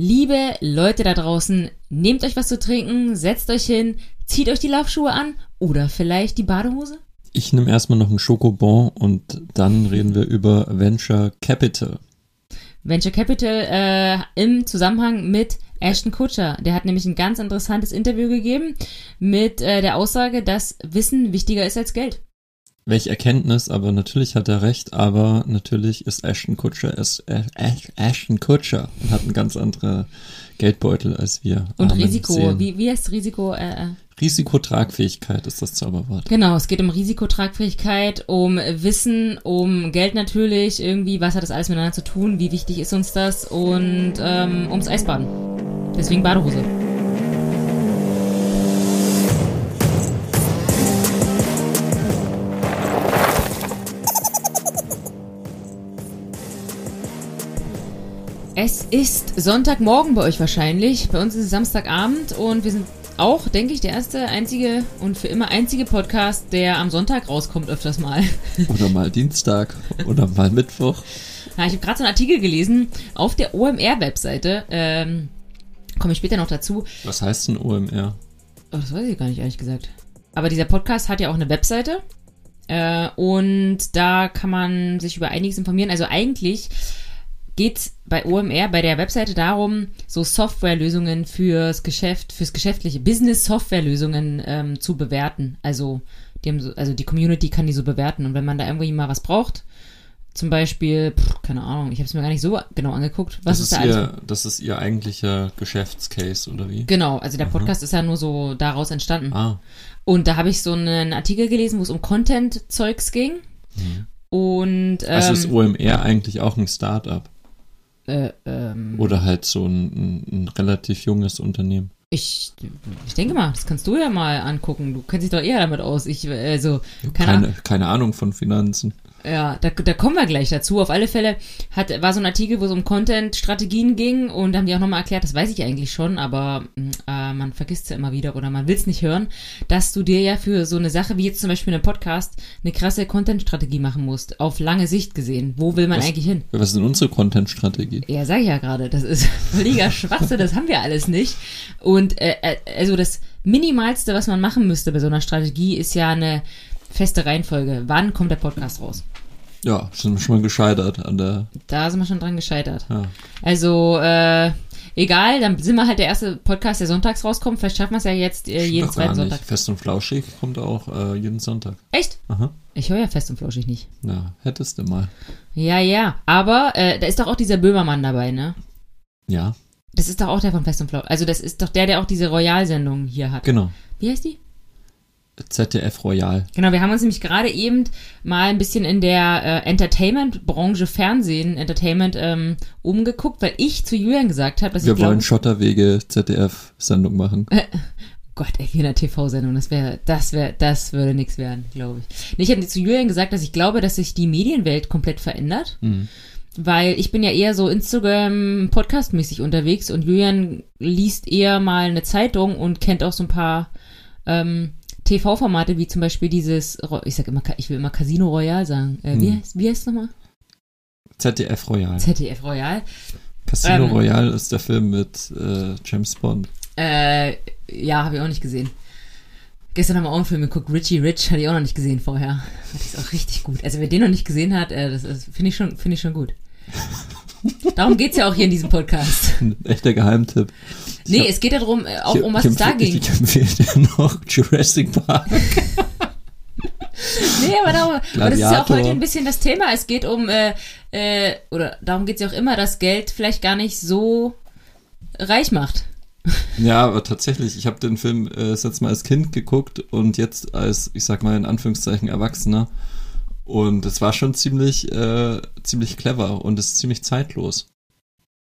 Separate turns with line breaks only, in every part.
Liebe Leute da draußen, nehmt euch was zu trinken, setzt euch hin, zieht euch die Laufschuhe an oder vielleicht die Badehose.
Ich nehme erstmal noch einen Schokobon und dann reden wir über Venture Capital.
Venture Capital äh, im Zusammenhang mit Ashton Kutcher. Der hat nämlich ein ganz interessantes Interview gegeben mit äh, der Aussage, dass Wissen wichtiger ist als Geld.
Welche Erkenntnis, aber natürlich hat er recht, aber natürlich ist Ashton Kutcher ist äh, Ashton Kutcher und hat einen ganz anderen Geldbeutel als wir.
Und Risiko, wie, wie heißt Risiko? Äh, äh,
Risikotragfähigkeit ist das Zauberwort.
Genau, es geht um Risikotragfähigkeit, um Wissen, um Geld natürlich, irgendwie, was hat das alles miteinander zu tun, wie wichtig ist uns das und ähm, ums Eisbaden. Deswegen Badehose. Es ist Sonntagmorgen bei euch wahrscheinlich. Bei uns ist es Samstagabend und wir sind auch, denke ich, der erste, einzige und für immer einzige Podcast, der am Sonntag rauskommt öfters mal.
Oder mal Dienstag oder mal Mittwoch.
Ja, ich habe gerade so einen Artikel gelesen auf der OMR-Webseite. Ähm, Komme ich später noch dazu.
Was heißt denn OMR?
Oh, das weiß ich gar nicht, ehrlich gesagt. Aber dieser Podcast hat ja auch eine Webseite. Äh, und da kann man sich über einiges informieren. Also eigentlich geht bei OMR, bei der Webseite darum, so Softwarelösungen fürs Geschäft, fürs geschäftliche Business-Softwarelösungen ähm, zu bewerten. Also die, so, also die Community kann die so bewerten. Und wenn man da irgendwie mal was braucht, zum Beispiel, pff, keine Ahnung, ich habe es mir gar nicht so genau angeguckt. Was
das ist, da ihr, alles? Das ist ihr eigentlicher Geschäftscase, oder wie?
Genau, also der Podcast Aha. ist ja nur so daraus entstanden.
Ah.
Und da habe ich so einen Artikel gelesen, wo es um Content-Zeugs ging. Mhm. Und ähm,
also ist ähm, OMR eigentlich auch ein Startup?
Äh, ähm,
Oder halt so ein, ein, relativ junges Unternehmen.
Ich, ich denke mal, das kannst du ja mal angucken. Du kennst dich doch eher damit aus. Ich, also,
keine, keine, keine Ahnung von Finanzen.
Ja, da, da kommen wir gleich dazu. Auf alle Fälle hat, war so ein Artikel, wo es um Content-Strategien ging und da haben die auch nochmal erklärt, das weiß ich eigentlich schon, aber mm, äh, man vergisst es ja immer wieder oder man will es nicht hören, dass du dir ja für so eine Sache wie jetzt zum Beispiel einen Podcast eine krasse Content-Strategie machen musst, auf lange Sicht gesehen. Wo will man
was,
eigentlich hin?
Was ist denn unsere Content-Strategie?
Ja, sag ich ja gerade, das ist völliger Schwachsinn, das haben wir alles nicht. Und äh, äh, also das Minimalste, was man machen müsste bei so einer Strategie, ist ja eine feste Reihenfolge. Wann kommt der Podcast raus?
Ja, sind wir schon mal gescheitert an der.
Da sind wir schon dran gescheitert.
Ja.
Also, äh, egal, dann sind wir halt der erste Podcast, der sonntags rauskommt. Vielleicht schaffen wir es ja jetzt äh, jeden zweiten Sonntag.
Fest und Flauschig kommt auch äh, jeden Sonntag.
Echt?
Aha.
Ich höre ja Fest und Flauschig nicht.
Na, hättest du mal.
Ja, ja. Aber äh, da ist doch auch dieser Böhmermann dabei, ne?
Ja.
Das ist doch auch der von Fest und Flauschig. Also das ist doch der, der auch diese Royal-Sendung hier hat.
Genau.
Wie heißt die?
ZDF Royal.
Genau, wir haben uns nämlich gerade eben mal ein bisschen in der äh, Entertainment-Branche, Fernsehen, Entertainment ähm, umgeguckt, weil ich zu Julian gesagt habe, dass
wir
ich
Wir wollen Schotterwege ZDF-Sendung machen.
Äh, oh Gott, ey, wie in einer TV-Sendung, das wäre, das wäre, das würde nichts werden, glaube ich. Nee, ich habe zu Julian gesagt, dass ich glaube, dass sich die Medienwelt komplett verändert.
Mhm.
Weil ich bin ja eher so Instagram, Podcast-mäßig unterwegs und Julian liest eher mal eine Zeitung und kennt auch so ein paar ähm, TV-Formate wie zum Beispiel dieses, ich sag immer, ich will immer Casino Royale sagen. Äh, wie, hm. heißt, wie heißt es nochmal?
ZDF Royal.
ZDF Royal.
Casino ähm, Royale ist der Film mit äh, James Bond.
Äh, ja, habe ich auch nicht gesehen. Gestern haben wir auch einen Film geguckt, Richie Rich, hatte ich auch noch nicht gesehen vorher. Das ist auch richtig gut. Also wer den noch nicht gesehen hat, äh, das, das finde ich, schon, find ich schon gut. Darum geht es ja auch hier in diesem Podcast.
Ein echter Geheimtipp.
Nee, hab, es geht ja darum, äh, auch ich, um was es da ging.
Ich empfehle dir noch Jurassic Park.
nee, aber, darum, aber das ist ja auch heute ein bisschen das Thema. Es geht um, äh, äh, oder darum geht es ja auch immer, dass Geld vielleicht gar nicht so reich macht.
Ja, aber tatsächlich, ich habe den Film äh, das letzte Mal als Kind geguckt und jetzt als, ich sag mal in Anführungszeichen, Erwachsener. Und es war schon ziemlich, äh, ziemlich clever und ist ziemlich zeitlos.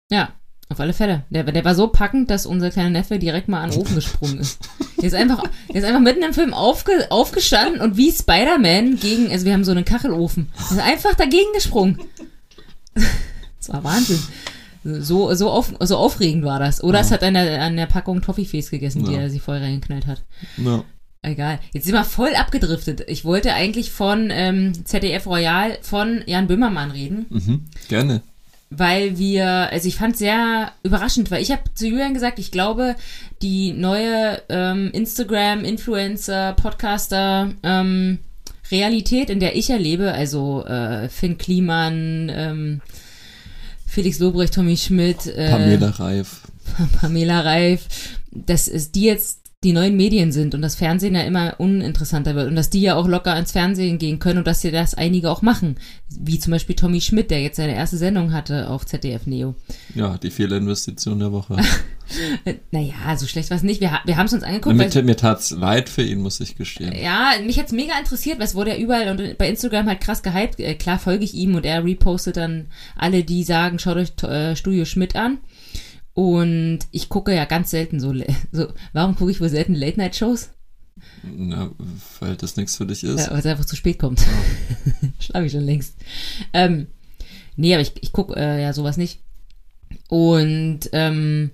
Ja, auf alle Fälle. Der, der war so packend, dass unser kleiner Neffe direkt mal an den Ofen gesprungen ist. Der ist einfach, der ist einfach mitten im Film aufge, aufgestanden und wie Spider-Man gegen, also wir haben so einen Kachelofen, ist einfach dagegen gesprungen. Das war Wahnsinn. So, so, auf, so aufregend war das. Oder ja. es hat an der, an der Packung Toffifees gegessen, ja. die er sich vorher reingeknallt hat.
Ja.
Egal. Jetzt sind wir voll abgedriftet. Ich wollte eigentlich von ähm, ZDF Royal von Jan Böhmermann reden.
Mhm, gerne.
weil wir, also ich fand sehr überraschend, weil ich habe zu Julian gesagt, ich glaube, die neue ähm, Instagram, Influencer, Podcaster, ähm, Realität, in der ich erlebe, also äh, Finn Kliman, ähm, Felix Lobrecht, Tommy Schmidt, äh,
Pamela Reif.
Pamela Reif, dass es die jetzt die neuen Medien sind und das Fernsehen ja immer uninteressanter wird und dass die ja auch locker ans Fernsehen gehen können und dass sie das einige auch machen. Wie zum Beispiel Tommy Schmidt, der jetzt seine erste Sendung hatte auf ZDF Neo.
Ja, die Fehlerinvestition der Woche.
naja, so schlecht war es nicht. Wir, wir haben es uns angeguckt.
Mir, mir tat's leid für ihn, muss ich gestehen.
Ja, mich hat's mega interessiert, weil es wurde ja überall und bei Instagram halt krass gehypt. Äh, klar folge ich ihm und er repostet dann alle, die sagen, schaut euch äh, Studio Schmidt an. Und ich gucke ja ganz selten so, so warum gucke ich wohl selten Late-Night-Shows?
Na, weil das nichts für dich ist.
Ja, weil es einfach zu spät kommt. Oh. Schlafe ich schon längst. Ähm, nee, aber ich, ich gucke äh, ja sowas nicht. Und ähm,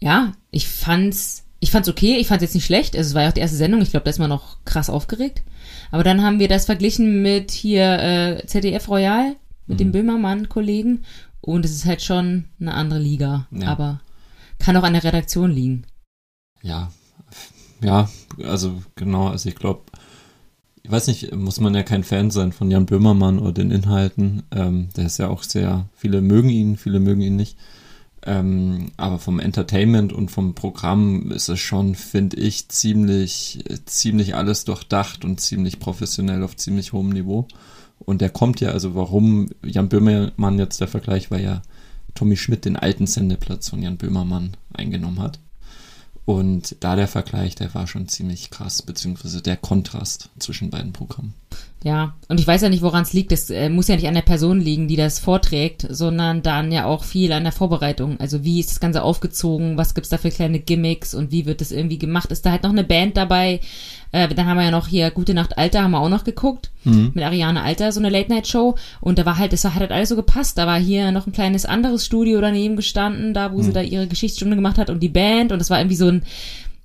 ja, ich fand's, ich fand's okay, ich fand's jetzt nicht schlecht. Also, es war ja auch die erste Sendung, ich glaube, da ist man noch krass aufgeregt. Aber dann haben wir das verglichen mit hier äh, ZDF Royal, mit mhm. dem Böhmermann-Kollegen. Und es ist halt schon eine andere Liga. Ja. Aber kann auch an der Redaktion liegen.
Ja, ja, also genau, also ich glaube, ich weiß nicht, muss man ja kein Fan sein von Jan Böhmermann oder den Inhalten. Ähm, der ist ja auch sehr, viele mögen ihn, viele mögen ihn nicht. Ähm, aber vom Entertainment und vom Programm ist es schon, finde ich, ziemlich, ziemlich alles durchdacht und ziemlich professionell auf ziemlich hohem Niveau. Und der kommt ja, also warum Jan Böhmermann jetzt der Vergleich, weil ja Tommy Schmidt den alten Sendeplatz von Jan Böhmermann eingenommen hat. Und da der Vergleich, der war schon ziemlich krass, beziehungsweise der Kontrast zwischen beiden Programmen.
Ja, und ich weiß ja nicht, woran es liegt. Es äh, muss ja nicht an der Person liegen, die das vorträgt, sondern dann ja auch viel an der Vorbereitung. Also wie ist das Ganze aufgezogen, was gibt's da für kleine Gimmicks und wie wird das irgendwie gemacht? Ist da halt noch eine Band dabei? Äh, dann haben wir ja noch hier Gute Nacht Alter, haben wir auch noch geguckt. Mhm. Mit Ariane Alter, so eine Late-Night-Show. Und da war halt, das hat halt alles so gepasst. Da war hier noch ein kleines anderes Studio daneben gestanden, da wo mhm. sie da ihre Geschichtsstunde gemacht hat und die Band. Und das war irgendwie so ein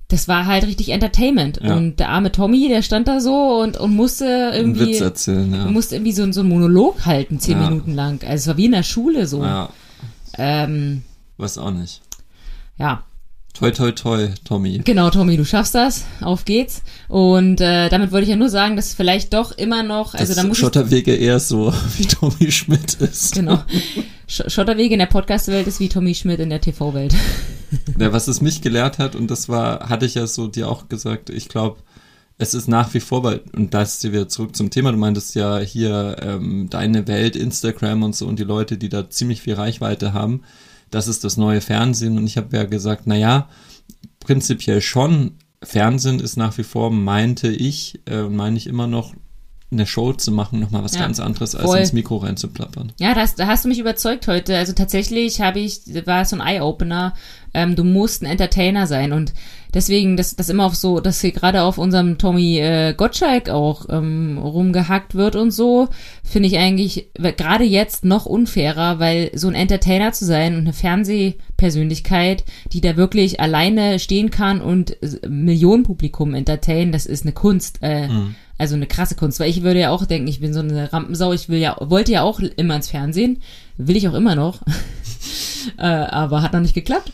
das war halt richtig Entertainment. Ja. Und der arme Tommy, der stand da so und, und musste irgendwie.
Einen Witz erzählen, ja.
Musste irgendwie so, so einen Monolog halten, zehn ja. Minuten lang. Also es war wie in der Schule so. Ja. Ähm,
Weiß auch nicht.
Ja.
Toi, toi, toi, Tommy.
Genau, Tommy, du schaffst das. Auf geht's. Und äh, damit wollte ich ja nur sagen, dass vielleicht doch immer noch. Also da muss
Schotterwege eher so wie Tommy Schmidt ist.
Genau. Schotterwege in der Podcast-Welt ist wie Tommy Schmidt in der TV-Welt.
Ja, was es mich gelehrt hat, und das war, hatte ich ja so dir auch gesagt, ich glaube, es ist nach wie vor, weil, und da ist wieder zurück zum Thema, du meintest ja hier ähm, deine Welt, Instagram und so und die Leute, die da ziemlich viel Reichweite haben, das ist das neue Fernsehen und ich habe ja gesagt, naja, prinzipiell schon, Fernsehen ist nach wie vor, meinte ich, äh, meine ich immer noch, eine Show zu machen, nochmal was ja, ganz anderes, als voll. ins Mikro reinzuplappern.
Ja, das, da hast du mich überzeugt heute. Also tatsächlich habe ich, war so ein Eye-Opener, ähm, du musst ein Entertainer sein. Und deswegen, dass das immer auf so, dass hier gerade auf unserem Tommy äh, Gottschalk auch ähm, rumgehackt wird und so, finde ich eigentlich gerade jetzt noch unfairer, weil so ein Entertainer zu sein und eine Fernsehpersönlichkeit, die da wirklich alleine stehen kann und Millionenpublikum entertainen, das ist eine Kunst. Äh, mhm. also eine krasse Kunst, weil ich würde ja auch denken, ich bin so eine Rampensau, ich will ja, wollte ja auch immer ins Fernsehen, will ich auch immer noch, äh, aber hat noch nicht geklappt.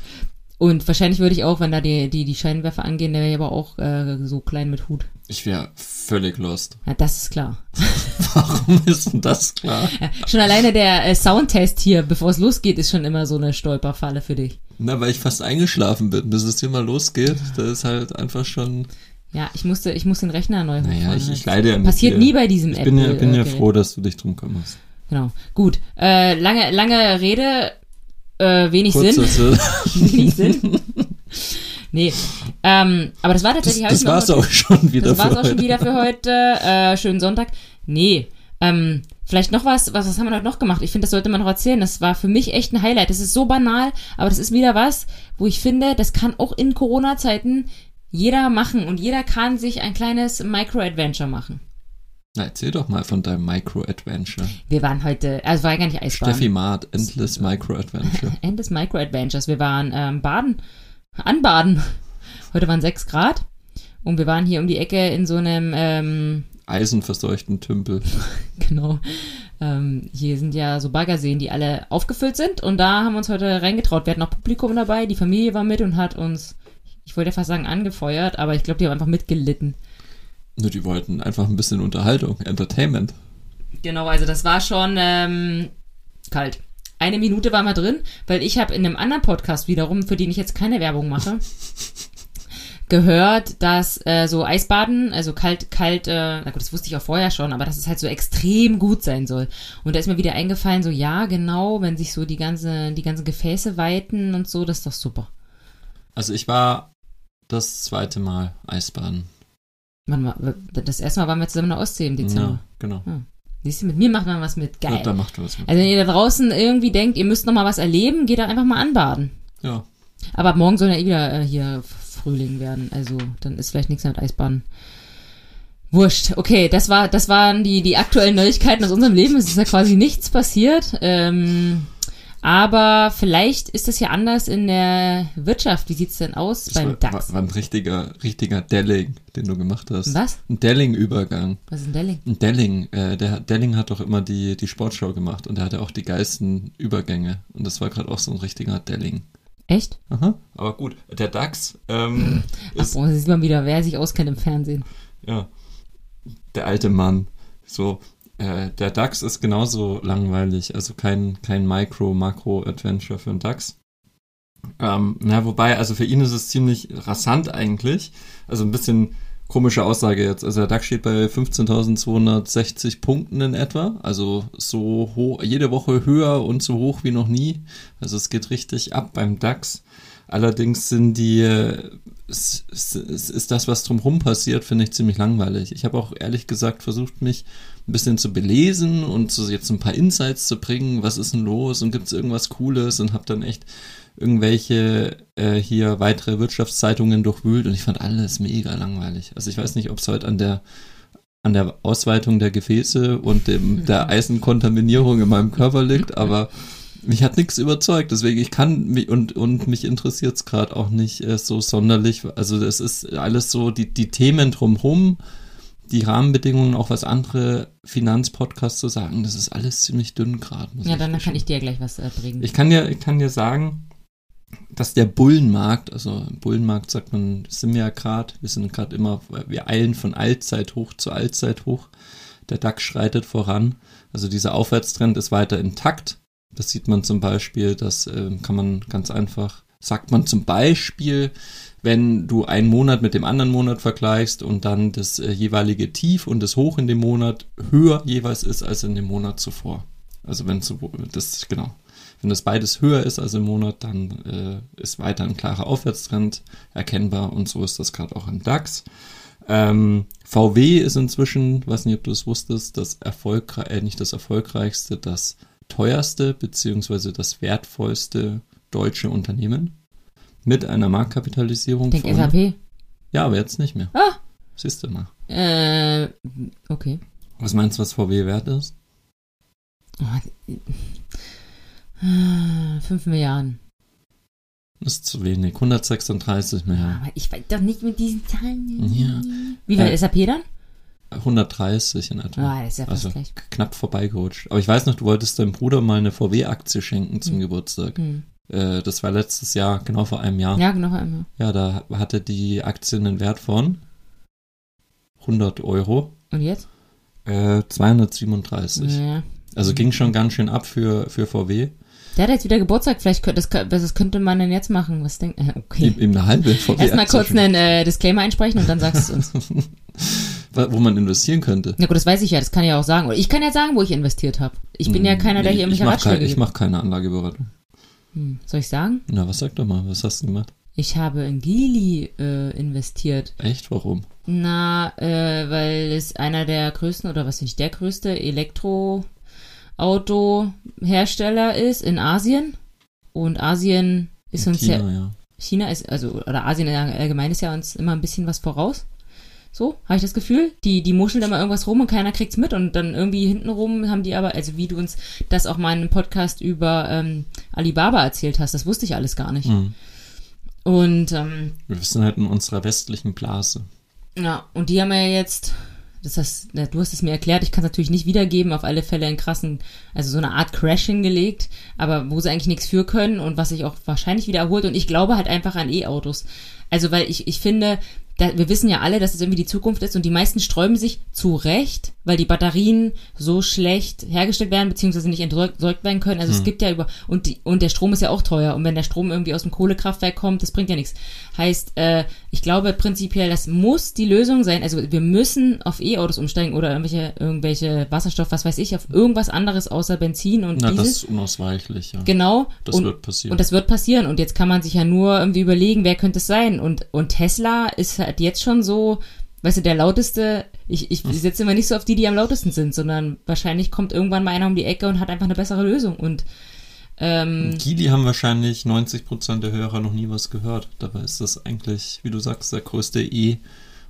Und wahrscheinlich würde ich auch, wenn da die, die, die Scheinwerfer angehen, der wäre aber auch äh, so klein mit Hut.
Ich wäre völlig lost.
Ja, das ist klar.
Warum ist denn das klar?
Ja, schon alleine der äh, Soundtest hier, bevor es losgeht, ist schon immer so eine Stolperfalle für dich.
Na, weil ich fast eingeschlafen bin, bis es hier mal losgeht. Das ist halt einfach schon.
Ja, ich musste, ich muss den Rechner neu
hochfahren. Naja, ich, ich leide ja
nicht. Passiert nie bei diesem
ich Apple. Bin ja, bin ja froh, dass du dich drum kümmerst.
Genau. Gut. Äh, lange, lange Rede äh, wenig Kurzer Sinn. wenig Sinn. Nee, ähm, aber das war tatsächlich.
Das, das war's auch schon wieder.
Das war's auch schon wieder für heute. Äh, schönen Sonntag. Nee, ähm, vielleicht noch was, was, was haben wir heute noch gemacht? Ich finde, das sollte man noch erzählen. Das war für mich echt ein Highlight. Das ist so banal, aber das ist wieder was, wo ich finde, das kann auch in Corona-Zeiten jeder machen und jeder kann sich ein kleines Micro-Adventure machen.
Na, erzähl doch mal von deinem Micro-Adventure.
Wir waren heute, also war ja gar nicht Eisbahn.
Steffi Maat, Endless Micro-Adventure.
Endless Micro-Adventures. Wir waren ähm, baden, anbaden. Heute waren sechs Grad und wir waren hier um die Ecke in so einem ähm,
eisenverseuchten Tümpel.
Genau. Ähm, hier sind ja so Baggerseen, die alle aufgefüllt sind. Und da haben wir uns heute reingetraut. Wir hatten noch Publikum dabei, die Familie war mit und hat uns, ich wollte ja fast sagen, angefeuert, aber ich glaube, die haben einfach mitgelitten.
Nur die wollten einfach ein bisschen Unterhaltung, Entertainment.
Genau, also das war schon ähm, kalt. Eine Minute waren wir drin, weil ich habe in einem anderen Podcast wiederum, für den ich jetzt keine Werbung mache, gehört, dass äh, so Eisbaden, also kalt, kalt, äh, na gut, das wusste ich auch vorher schon, aber dass es halt so extrem gut sein soll. Und da ist mir wieder eingefallen, so ja, genau, wenn sich so die ganze, die ganzen Gefäße weiten und so, das ist doch super.
Also ich war das zweite Mal Eisbaden.
Wann war, das erste Mal waren wir zusammen in der Ostsee im Dezember.
Ja, genau.
Hm. Siehst du, mit mir macht man was mit. Geil.
Ja, da macht was mit.
Also wenn ihr da draußen irgendwie denkt, ihr müsst noch mal was erleben, geht da einfach mal anbaden.
ja.
Aber ab morgen soll ja eh wieder äh, hier Frühling werden. Also dann ist vielleicht nichts mehr mit Eisbaden. Wurscht. Okay, das war, das waren die, die aktuellen Neuigkeiten aus unserem Leben. Es ist ja quasi nichts passiert. Ähm, aber vielleicht ist das ja anders in der Wirtschaft. Wie sieht's denn aus
Das
beim
war,
DAX?
war, ein richtiger, richtiger Delling, den du gemacht hast.
Was?
Ein Delling-Übergang.
Was ist ein Delling?
Ein Delling, äh, der Delling hat doch immer die, die Sportschau gemacht und der hatte auch die geilsten Übergänge. Und das war gerade auch so ein richtiger Delling.
Echt?
Aha. Aber gut, der DAX ähm,
Ach,
ist,
boah, da sieht man wieder, wer sich auskennt im Fernsehen.
ja, der alte Mann. So, äh, der DAX ist genauso langweilig, also kein, kein Micro-Makro-Adventure für den DAX. Ähm, na, wobei, also für ihn ist es ziemlich rasant eigentlich. Also ein bisschen komische Aussage jetzt. Also der DAX steht bei 15.260 Punkten in etwa. Also so hoch, jede Woche höher und so hoch wie noch nie. Also es geht richtig ab beim DAX. Allerdings sind die, es ist das, was drumherum passiert, finde ich ziemlich langweilig. Ich habe auch ehrlich gesagt versucht, mich ein bisschen zu belesen und so jetzt ein paar Insights zu bringen. Was ist denn los und gibt es irgendwas Cooles und habe dann echt irgendwelche äh, hier weitere Wirtschaftszeitungen durchwühlt und ich fand alles mega langweilig. Also ich weiß nicht, ob es heute an der an der Ausweitung der Gefäße und dem der Eisenkontaminierung in meinem Körper liegt, aber mich hat nichts überzeugt, deswegen ich kann mich und und mich interessiert es gerade auch nicht äh, so sonderlich. Also es ist alles so die die Themen drumherum, die Rahmenbedingungen, auch was andere Finanzpodcasts so sagen, das ist alles ziemlich dünn gerade.
Ja, dann kann ich dir gleich was äh, bringen.
Ich kann dir, ich kann dir sagen, dass der Bullenmarkt, also Bullenmarkt sagt man, sind wir ja gerade, wir sind gerade immer, wir eilen von Allzeit hoch zu Allzeit hoch. Der DAX schreitet voran. Also dieser Aufwärtstrend ist weiter intakt. Das sieht man zum Beispiel, das äh, kann man ganz einfach, sagt man zum Beispiel, wenn du einen Monat mit dem anderen Monat vergleichst und dann das äh, jeweilige Tief und das Hoch in dem Monat höher jeweils ist als in dem Monat zuvor. Also wenn das, genau. Wenn das beides höher ist als im Monat, dann äh, ist weiter ein klarer Aufwärtstrend erkennbar und so ist das gerade auch im DAX. Ähm, VW ist inzwischen, weiß nicht, ob du es wusstest, das erfolgreich, äh, nicht das erfolgreichste, das teuerste beziehungsweise das wertvollste deutsche Unternehmen mit einer Marktkapitalisierung
Denk
von.
SAP.
Ja, aber jetzt nicht mehr.
Ah.
Siehst du mal.
Äh, okay.
Was meinst du, was VW wert ist?
Oh, 5 Milliarden.
Das ist zu wenig. 136 Milliarden.
Aber ich weiß doch nicht mit diesen Zahlen.
Ja.
Wie viel
Äh,
SAP dann?
130 in etwa.
Ah, das ist ja fast
also
gleich.
knapp vorbeigerutscht. Aber ich weiß noch, du wolltest deinem Bruder mal eine VW-Aktie schenken zum
Hm.
Geburtstag.
Hm.
Äh, das war letztes Jahr, genau vor einem Jahr.
Ja, genau einmal.
Ja, da hatte die Aktie einen Wert von 100 Euro.
Und jetzt?
Äh, 237.
Ja.
Also ging schon ganz schön ab für, für VW.
Der hat jetzt wieder Geburtstag, vielleicht könnte, das, was könnte man denn jetzt machen? Was denkt, äh, okay.
Ihm eine halbe VW.
Erstmal kurz einen äh, Disclaimer einsprechen und dann sagst du es uns.
Wo man investieren könnte.
Na gut, das weiß ich ja, das kann ich ja auch sagen. Oder ich kann ja sagen, wo ich investiert habe. Ich bin ja keiner, der hier
Hm, ich
irgendwelche
mach
Ratschläge
kein, Ich mache keine Anlageberatung.
Hm. Soll ich sagen?
Na, was sag doch mal, was hast du gemacht?
Ich habe in Geely äh, investiert.
Echt, warum?
Na, äh, weil es einer der größten, oder was nicht der größte Elektroautohersteller ist in Asien. Und Asien ist uns ja,
China, ja.
China ist, also, oder Asien allgemein ist ja uns immer ein bisschen was voraus. So, habe ich das Gefühl. Die, die muscheln immer irgendwas rum und keiner kriegt's mit und dann irgendwie hintenrum haben die aber, also wie du uns das auch mal in einem Podcast über ähm, Alibaba erzählt hast, das wusste ich alles gar nicht.
Mhm.
Und ähm,
Wir sind halt in unserer westlichen Blase.
ja, und die haben ja jetzt Das hast, du hast es mir erklärt, ich kann es natürlich nicht wiedergeben, auf alle Fälle einen krassen, also so eine Art Crash hingelegt, aber wo sie eigentlich nichts für können und was sich auch wahrscheinlich wiederholt. Und ich glaube halt einfach an E-Autos. Also, weil ich, ich finde, da, wir wissen ja alle, dass es irgendwie die Zukunft ist und die meisten sträuben sich zu Recht, weil die Batterien so schlecht hergestellt werden, beziehungsweise nicht entsorgt werden können. Also hm. es gibt ja über, und, die, und der Strom ist ja auch teuer. Und wenn der Strom irgendwie aus dem Kohlekraftwerk kommt, das bringt ja nichts. Heißt, äh, ich glaube prinzipiell, das muss die Lösung sein. Also wir müssen auf E-Autos umsteigen oder irgendwelche, irgendwelche Wasserstoff, was weiß ich, auf irgendwas anderes außer Benzin und
Na,
Diesel.
das ist unausweichlich, ja.
Genau.
Das
und,
wird passieren.
Und das wird passieren. Und jetzt kann man sich ja nur irgendwie überlegen, wer könnte es sein. Und, und Tesla ist halt jetzt schon so, weißt du, der lauteste, ich, ich setze immer nicht so auf die, die am lautesten sind, sondern wahrscheinlich kommt irgendwann mal einer um die Ecke und hat einfach eine bessere Lösung. Und ähm,
Geely haben wahrscheinlich 90% der Hörer noch nie was gehört. Dabei ist das eigentlich, wie du sagst, der größte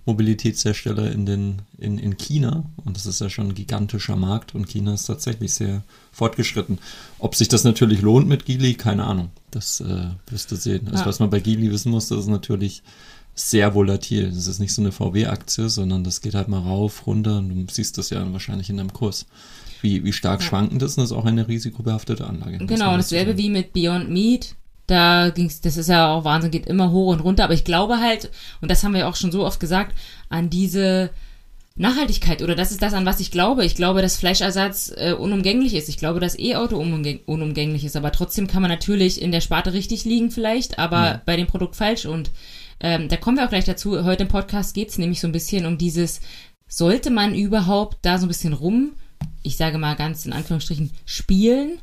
E-Mobilitätshersteller in, den, in, in China. Und das ist ja schon ein gigantischer Markt und China ist tatsächlich sehr fortgeschritten. Ob sich das natürlich lohnt mit Geely, keine Ahnung. Das äh, wirst du sehen. Also
Ja.
was man bei Geely wissen muss, das ist natürlich sehr volatil. Das ist nicht so eine VW-Aktie, sondern das geht halt mal rauf, runter und du siehst das ja wahrscheinlich in deinem Kurs. Wie, wie stark
Ja.
schwankend ist und das ist auch eine risikobehaftete Anlage.
Genau, dasselbe wie mit Beyond Meat. Da ging's, das ist ja auch Wahnsinn, geht immer hoch und runter. Aber ich glaube halt, und das haben wir auch schon so oft gesagt, an diese Nachhaltigkeit oder das ist das, an was ich glaube. Ich glaube, dass Fleischersatz äh, unumgänglich ist. Ich glaube, dass E-Auto unumgäng unumgänglich ist. Aber trotzdem kann man natürlich in der Sparte richtig liegen vielleicht, aber bei dem Produkt falsch. Und ähm, da kommen wir auch gleich dazu. Heute im Podcast geht's nämlich so ein bisschen um dieses, sollte man überhaupt da so ein bisschen rum, ich sage mal ganz in Anführungsstrichen, spielen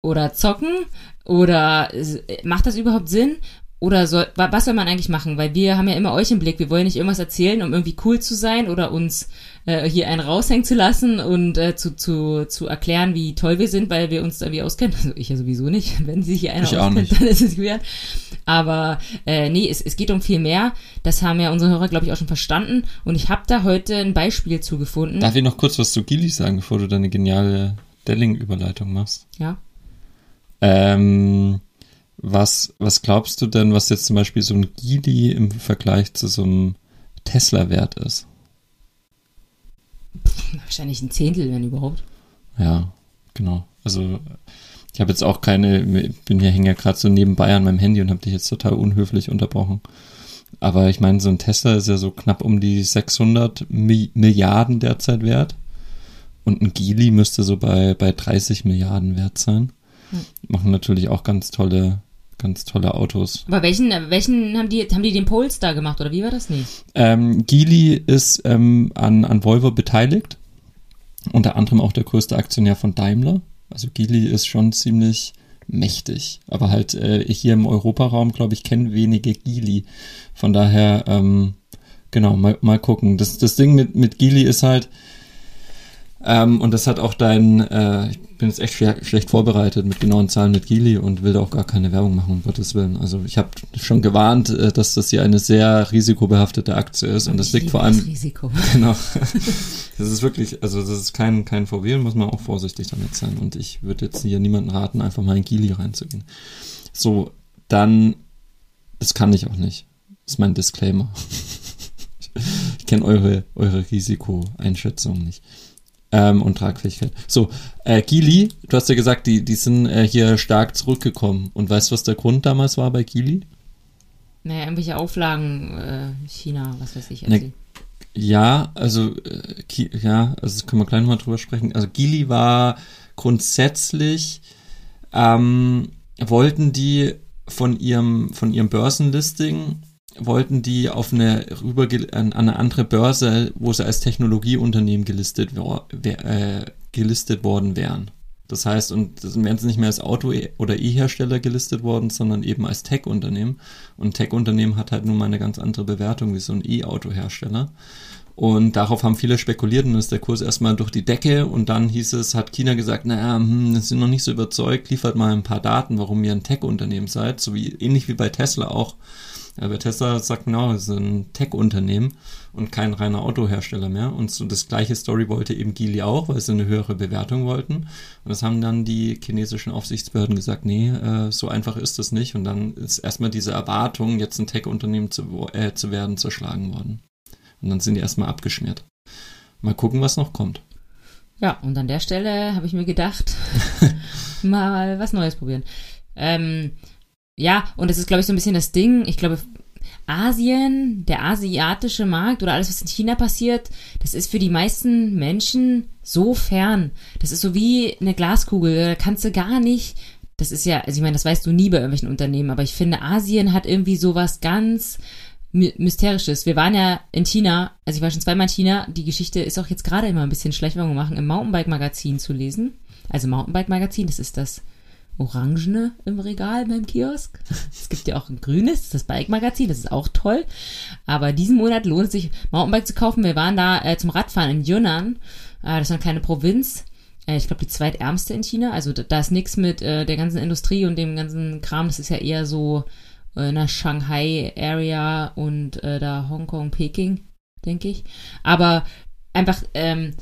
oder zocken oder äh, macht das überhaupt Sinn? Oder soll, wa- was soll man eigentlich machen? Weil wir haben ja immer euch im Blick. Wir wollen nicht irgendwas erzählen, um irgendwie cool zu sein oder uns äh, hier einen raushängen zu lassen und äh, zu, zu, zu erklären, wie toll wir sind, weil wir uns da irgendwie auskennen. Also ich ja sowieso nicht. Wenn sich hier einer
Ich
auskennt, dann ist es Julian. Aber äh, nee, es, es geht um viel mehr. Das haben ja unsere Hörer, glaube ich, auch schon verstanden. Und ich habe da heute ein Beispiel zugefunden.
Darf ich noch kurz was zu Geely sagen, bevor du deine geniale Delling-Überleitung machst?
Ja.
Ähm, was, was glaubst du denn, was jetzt zum Beispiel so ein Geely im Vergleich zu so einem Tesla wert ist?
Wahrscheinlich ein Zehntel, wenn überhaupt.
Ja, genau. Also ich habe jetzt auch keine, bin hier hänge ja gerade so nebenbei an meinem Handy und habe dich jetzt total unhöflich unterbrochen. Aber ich meine, so ein Tesla ist ja so knapp um die 600 Mi Milliarden derzeit wert. Und ein Geely müsste so bei, bei 30 Milliarden wert sein. Machen natürlich auch ganz tolle, ganz tolle Autos.
Aber welchen, welchen haben die, haben die den Polestar gemacht oder wie war das nicht?
Ähm, Geely ist ähm, an, an Volvo beteiligt. Unter anderem auch der größte Aktionär von Daimler. Also Geely ist schon ziemlich mächtig. Aber halt äh, hier im Europaraum, glaube ich, kennen wenige Geely. Von daher, ähm, genau, mal, mal gucken. Das, das Ding mit, mit Geely ist halt, ähm, und das hat auch dein, äh, ich bin jetzt echt schwer, schlecht vorbereitet mit genauen Zahlen mit Geely und will da auch gar keine Werbung machen, um Gottes Willen. Also ich habe schon gewarnt, äh, dass das hier eine sehr risikobehaftete Aktie ist und das
Ich
liegt vor
das
allem
Risiko.
Genau. Das ist wirklich, also das ist kein, kein VW, muss man auch vorsichtig damit sein. Und ich würde jetzt hier niemanden raten, einfach mal in Geely reinzugehen. So, dann, das kann ich auch nicht. Das ist mein Disclaimer. Ich kenne eure, eure Risikoeinschätzung nicht. Ähm, und Tragfähigkeit. So, äh, Geely, du hast ja gesagt, die, die sind äh, hier stark zurückgekommen. Und weißt du, was der Grund damals war bei Geely?
Naja, irgendwelche Auflagen, äh, China, was weiß ich.
Ne. Ja, also äh, ja, also können wir gleich nochmal drüber sprechen. Also Gili war grundsätzlich ähm, wollten die von ihrem von ihrem Börsenlisting wollten die auf eine rüber an eine andere Börse, wo sie als Technologieunternehmen gelistet äh, gelistet worden wären. Das heißt, und dann wären sie nicht mehr als Auto- oder E-Hersteller gelistet worden, sondern eben als Tech-Unternehmen. Und Tech-Unternehmen hat halt nun mal eine ganz andere Bewertung wie so ein E-Auto-Hersteller. Und darauf haben viele spekuliert und ist der Kurs erstmal durch die Decke und dann hieß es, hat China gesagt, naja, hm, sind noch nicht so überzeugt, liefert mal ein paar Daten, warum ihr ein Tech-Unternehmen seid, so wie ähnlich wie bei Tesla auch. Ja, Tesla sagt genau, es ist ein Tech-Unternehmen und kein reiner Autohersteller mehr. Und so das gleiche Story wollte eben Geely auch, weil sie eine höhere Bewertung wollten. Und das haben dann die chinesischen Aufsichtsbehörden gesagt, nee, äh, so einfach ist das nicht. Und dann ist erstmal diese Erwartung, jetzt ein Tech-Unternehmen zu, äh, zu werden, zerschlagen worden. Und dann sind die erstmal abgeschmiert. Mal gucken, was noch kommt.
Ja, und an der Stelle habe ich mir gedacht, mal was Neues probieren. Ähm, ja, und das ist, glaube ich, so ein bisschen das Ding. Ich glaube, Asien, der asiatische Markt oder alles, was in China passiert, das ist für die meisten Menschen so fern. Das ist so wie eine Glaskugel. Da kannst du gar nicht. Das ist ja, also ich meine, das weißt du nie bei irgendwelchen Unternehmen, aber ich finde, Asien hat irgendwie sowas ganz My Mysterisches. Wir waren ja in China, also ich war schon zweimal in China. Die Geschichte ist auch jetzt gerade immer ein bisschen schlecht, wenn wir machen, im Mountainbike-Magazin zu lesen. Also Mountainbike-Magazin, das ist das Orangene im Regal beim Kiosk. Es gibt ja auch ein grünes, das Bike-Magazin, das ist auch toll. Aber diesen Monat lohnt es sich, Mountainbike zu kaufen. Wir waren da äh, zum Radfahren in Yunnan. Äh, das ist eine kleine Provinz. Äh, ich glaube, die zweitärmste in China. Also da, da ist nichts mit äh, der ganzen Industrie und dem ganzen Kram. Das ist ja eher so äh, in der Shanghai-Area und äh, da Hongkong, Peking, denke ich. Aber einfach, ähm,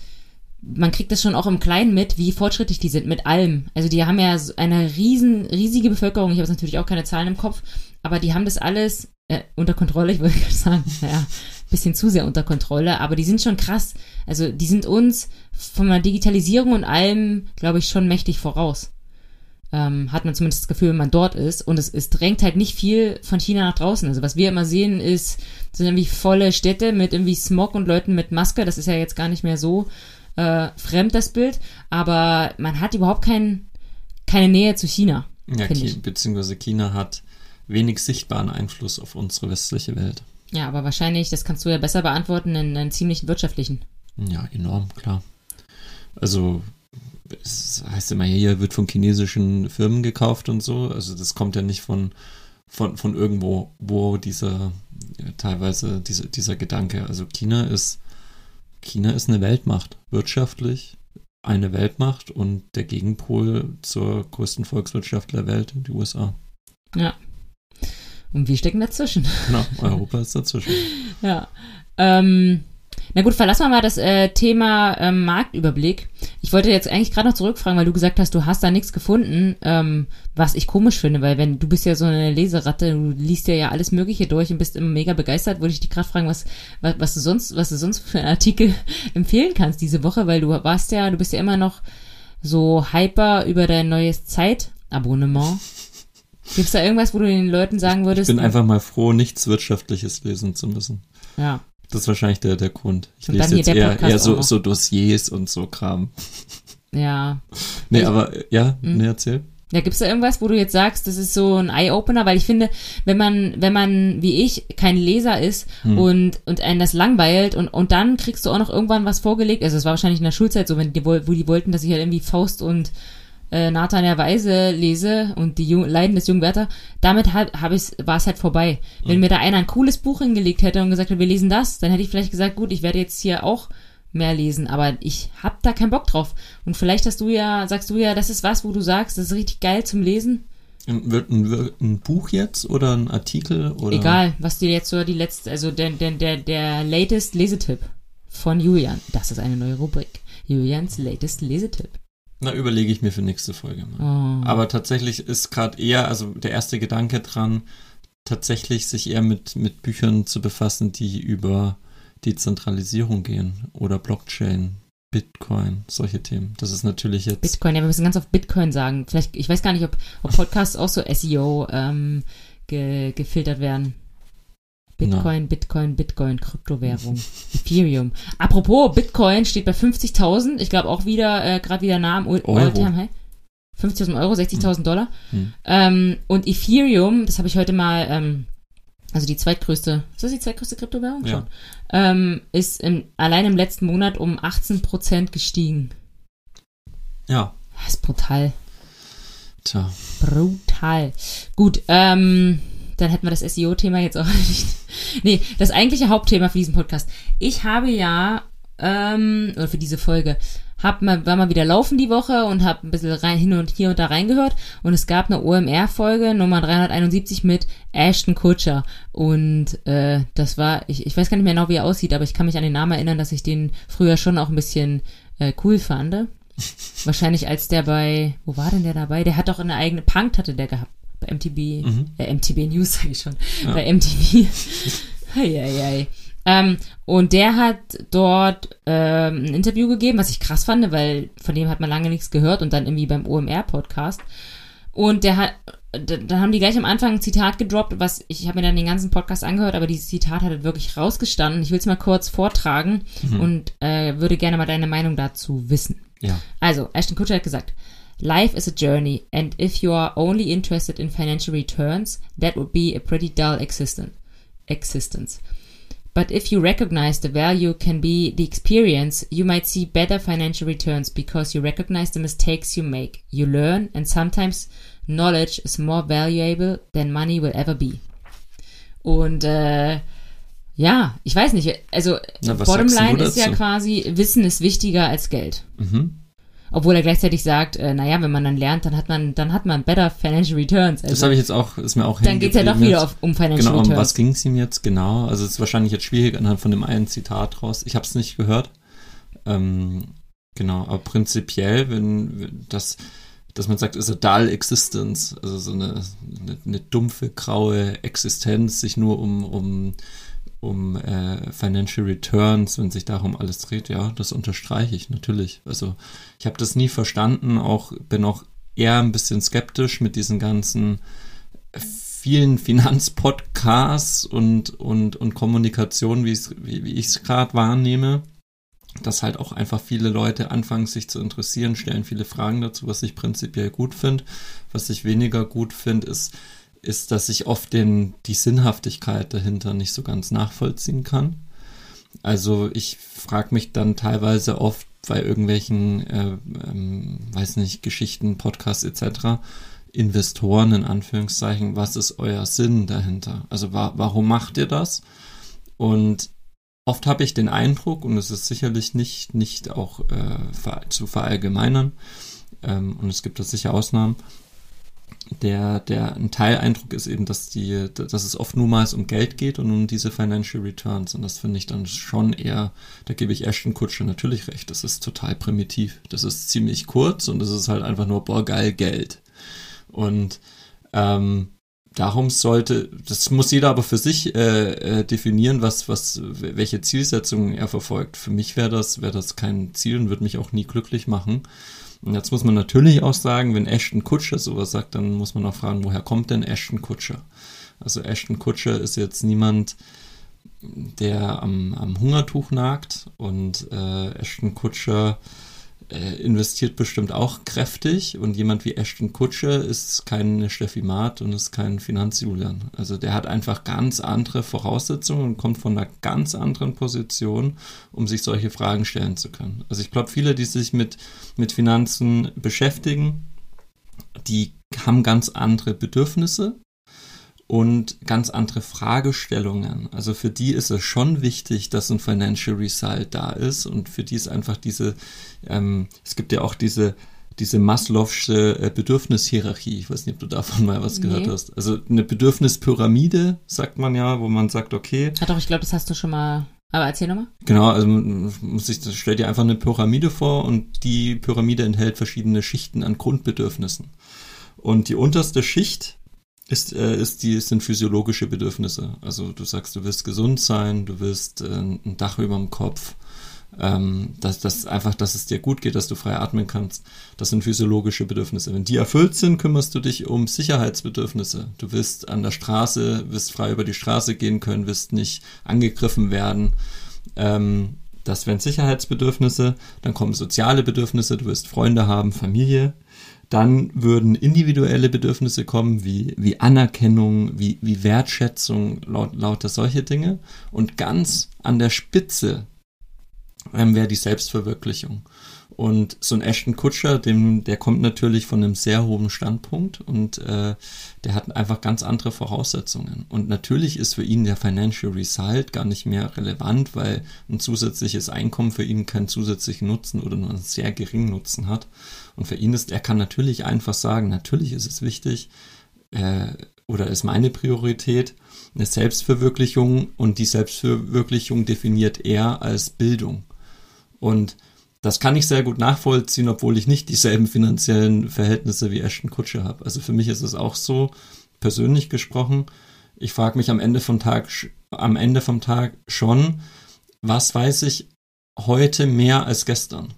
man kriegt das schon auch im Kleinen mit, wie fortschrittlich die sind mit allem. Also die haben ja eine riesen, riesige Bevölkerung. Ich habe natürlich auch keine Zahlen im Kopf, aber die haben das alles äh, unter Kontrolle. Ich würde sagen, naja, bisschen zu sehr unter Kontrolle, aber die sind schon krass. Also die sind uns von der Digitalisierung und allem, glaube ich, schon mächtig voraus. Ähm, hat man zumindest das Gefühl, wenn man dort ist. Und es, es drängt halt nicht viel von China nach draußen. Also was wir immer sehen, ist, sind irgendwie volle Städte mit irgendwie Smog und Leuten mit Maske. Das ist ja jetzt gar nicht mehr so äh, fremd, das Bild. Aber man hat überhaupt kein, keine Nähe zu China.
Ja,
ich.
beziehungsweise China hat wenig sichtbaren Einfluss auf unsere westliche Welt.
Ja, aber wahrscheinlich, das kannst du ja besser beantworten, in einen ziemlich wirtschaftlichen.
Ja, enorm, klar. Also, es heißt immer, hier wird von chinesischen Firmen gekauft und so. Also, das kommt ja nicht von, von, von irgendwo, wo dieser, teilweise dieser, dieser Gedanke. Also, China ist, China ist eine Weltmacht, wirtschaftlich eine Weltmacht und der Gegenpol zur größten Volkswirtschaft der Welt, die USA.
Ja. Und wir stecken dazwischen.
Genau, Europa ist dazwischen.
Ja. Ähm, na gut, verlassen wir mal das äh, Thema ähm, Marktüberblick. Ich wollte jetzt eigentlich gerade noch zurückfragen, weil du gesagt hast, du hast da nichts gefunden, ähm, was ich komisch finde, weil wenn du bist ja so eine Leseratte, du liest ja ja alles Mögliche durch und bist immer mega begeistert, wollte ich dich gerade fragen, was, was, was du sonst, was du sonst für einen Artikel empfehlen kannst diese Woche, weil du warst ja, du bist ja immer noch so hyper über dein neues Zeitabonnement. Gibt's da irgendwas, wo du den Leuten sagen
Ich
würdest?
bin einfach mal froh, nichts Wirtschaftliches lesen zu müssen.
ja.
Das ist wahrscheinlich der, der Grund. Ich
Und
lese jetzt eher,
Podcast
eher so, so Dossiers und so Kram.
Ja.
Nee,
Ich-
aber ja,
Hm?
nee, erzähl.
Ja, gibt's da irgendwas, wo du jetzt sagst, das ist so ein Eye-Opener? Weil ich finde, wenn man, wenn man wie ich kein Leser ist
Hm.
und, und einen das langweilt und, und dann kriegst du auch noch irgendwann was vorgelegt, also es war wahrscheinlich in der Schulzeit so, wenn die, wo die wollten, dass ich halt irgendwie Faust und äh, Nathan der Weise lese und die Jung Leiden des jungen Werther, damit hab, hab ich's, war es halt vorbei. Wenn mir da einer ein cooles Buch hingelegt hätte und gesagt hätte, wir lesen das, dann hätte ich vielleicht gesagt, gut, ich werde jetzt hier auch mehr lesen, aber ich hab da keinen Bock drauf. Und vielleicht hast du ja, sagst du ja, das ist was, wo du sagst, das ist richtig geil zum Lesen.
Wird ein, ein Buch jetzt oder ein Artikel oder?
Egal, was dir jetzt so die letzte, also der, der, der, der latest Lesetipp von Julian. Das ist eine neue Rubrik. Julians latest Lesetipp.
Na, überlege ich mir für nächste Folge mal.
Oh.
Aber tatsächlich ist gerade eher, also der erste Gedanke dran, tatsächlich sich eher mit, mit Büchern zu befassen, die über Dezentralisierung gehen oder Blockchain, Bitcoin, solche Themen. Das ist natürlich jetzt.
Bitcoin, ja, wir müssen ganz auf Bitcoin sagen. Vielleicht, ich weiß gar nicht, ob, ob Podcasts auch so SEO ähm, ge, gefiltert werden. Bitcoin, Bitcoin, Bitcoin, Kryptowährung, Ethereum. Apropos, Bitcoin steht bei 50.000. Ich glaube auch wieder, äh, gerade wieder nah am. All-Time High. 50.000 Euro, 60.000 Dollar.
Hm.
Ähm, und Ethereum, das habe ich heute mal, ähm, also die zweitgrößte, ist das die zweitgrößte Kryptowährung?
Ja.
Schon. Ähm, ist im, allein im letzten Monat um 18% gestiegen.
Ja,
Das ist brutal.
tja.
Brutal. Gut, ähm, dann hätten wir das SEO-Thema jetzt auch nicht. Nee, das eigentliche Hauptthema für diesen Podcast. Ich habe ja, ähm, oder für diese Folge, hab mal, war mal wieder laufen die Woche und habe ein bisschen rein, hin und hier und da reingehört und es gab eine OMR-Folge, Nummer 371 mit Ashton Kutcher und äh, das war, ich, ich weiß gar nicht mehr genau, wie er aussieht, aber ich kann mich an den Namen erinnern, dass ich den früher schon auch ein bisschen äh, cool fand. Wahrscheinlich als der bei, wo war denn der dabei? Der hat doch eine eigene, Punk hatte der gehabt. Bei MTB,
Mhm.
äh, MTB News sage ich schon.
Ja.
Bei MTV. Eieiei. Ähm, und der hat dort ähm, ein Interview gegeben, was ich krass fand, weil von dem hat man lange nichts gehört und dann irgendwie beim OMR-Podcast. Und der hat, dann haben die gleich am Anfang ein Zitat gedroppt, was ich habe mir dann den ganzen Podcast angehört, aber dieses Zitat hat wirklich rausgestanden. Ich will es mal kurz vortragen mhm. und äh, würde gerne mal deine Meinung dazu wissen.
Ja.
Also, Ashton Kutcher hat gesagt, Life is a journey, and if you are only interested in financial returns, that would be a pretty dull existence. existence. But if you recognize the value can be the experience, you might see better financial returns because you recognize the mistakes you make. You learn, and sometimes knowledge is more valuable than money will ever be. Und äh, ja, ich weiß nicht. Also Na, Bottomline ist ja quasi, Wissen ist wichtiger als Geld. Mhm. Obwohl er gleichzeitig sagt, äh, naja, wenn man dann lernt, dann hat man, dann hat man better financial returns.
Also, das habe ich jetzt auch, ist mir auch
Dann geht es ja doch wieder auf, um financial
genau,
returns.
Genau, um was ging es ihm jetzt genau? Also es ist wahrscheinlich jetzt schwierig anhand von dem einen Zitat raus. Ich habe es nicht gehört. Ähm, genau, aber prinzipiell, wenn das, dass man sagt, ist a dull existence, also so eine, eine, eine dumpfe, graue Existenz, sich nur um, um um äh, Financial Returns, wenn sich darum alles dreht, ja, das unterstreiche ich natürlich. Also ich habe das nie verstanden, auch bin auch eher ein bisschen skeptisch mit diesen ganzen vielen Finanzpodcasts und, und, und Kommunikation, wie, ich es gerade wahrnehme, dass halt auch einfach viele Leute anfangen, sich zu interessieren, stellen viele Fragen dazu, was ich prinzipiell gut finde. Was ich weniger gut finde, ist, ist, dass ich oft den, die Sinnhaftigkeit dahinter nicht so ganz nachvollziehen kann. Also ich frage mich dann teilweise oft bei irgendwelchen, äh, ähm, weiß nicht, Geschichten, Podcasts etc., Investoren in Anführungszeichen, was ist euer Sinn dahinter? Also wa warum macht ihr das? Und oft habe ich den Eindruck, und es ist sicherlich nicht, nicht auch äh, zu verallgemeinern, ähm, und es gibt da sicher Ausnahmen, der, der ein Teileindruck ist eben, dass die, dass es oft nur mal um Geld geht und um diese Financial Returns. Und das finde ich dann schon eher, da gebe ich Ashton Kutscher natürlich recht. Das ist total primitiv. Das ist ziemlich kurz und das ist halt einfach nur, boah, geil, Geld. Und ähm, darum sollte, das muss jeder aber für sich äh, äh, definieren, was, was, welche Zielsetzungen er verfolgt. Für mich wäre das, wäre das kein Ziel und würde mich auch nie glücklich machen. Und jetzt muss man natürlich auch sagen, wenn Ashton Kutscher sowas sagt, dann muss man auch fragen, woher kommt denn Ashton Kutscher? Also Ashton Kutscher ist jetzt niemand, der am, am Hungertuch nagt und äh, Ashton Kutscher investiert bestimmt auch kräftig und jemand wie Ashton Kutscher ist kein Steffi Maat und ist kein Finanzjulian. Also der hat einfach ganz andere Voraussetzungen und kommt von einer ganz anderen Position, um sich solche Fragen stellen zu können. Also ich glaube, viele, die sich mit, mit Finanzen beschäftigen, die haben ganz andere Bedürfnisse und ganz andere Fragestellungen. Also für die ist es schon wichtig, dass ein Financial Result da ist und für die ist einfach diese, ähm, es gibt ja auch diese, diese Maslow'sche äh, Bedürfnishierarchie. Ich weiß nicht, ob du davon mal was nee. gehört hast. Also eine Bedürfnispyramide, sagt man ja, wo man sagt, okay.
Ja, doch, ich glaube, das hast du schon mal. Aber erzähl nochmal.
Genau, also muss ich, stell dir einfach eine Pyramide vor und die Pyramide enthält verschiedene Schichten an Grundbedürfnissen. Und die unterste Schicht ist, äh, ist die, sind physiologische Bedürfnisse. Also du sagst, du willst gesund sein, du willst äh, ein Dach über dem Kopf, ähm, dass, dass einfach, dass es dir gut geht, dass du frei atmen kannst. Das sind physiologische Bedürfnisse. Wenn die erfüllt sind, kümmerst du dich um Sicherheitsbedürfnisse. Du willst an der Straße, willst frei über die Straße gehen können, willst nicht angegriffen werden. Ähm, das wären Sicherheitsbedürfnisse. Dann kommen soziale Bedürfnisse. Du willst Freunde haben, Familie. Dann würden individuelle Bedürfnisse kommen, wie, wie Anerkennung, wie, wie Wertschätzung, laut, lauter solche Dinge. Und ganz an der Spitze ähm, wäre die Selbstverwirklichung. Und so ein Ashton Kutscher, dem, der kommt natürlich von einem sehr hohen Standpunkt und äh, der hat einfach ganz andere Voraussetzungen. Und natürlich ist für ihn der Financial Result gar nicht mehr relevant, weil ein zusätzliches Einkommen für ihn keinen zusätzlichen Nutzen oder nur einen sehr geringen Nutzen hat. Und für ihn ist, er kann natürlich einfach sagen, natürlich ist es wichtig äh, oder ist meine Priorität eine Selbstverwirklichung und die Selbstverwirklichung definiert er als Bildung. Und das kann ich sehr gut nachvollziehen, obwohl ich nicht dieselben finanziellen Verhältnisse wie Ashton Kutscher habe. Also für mich ist es auch so, persönlich gesprochen, ich frage mich am Ende vom Tag, am Ende vom Tag schon, was weiß ich heute mehr als gestern?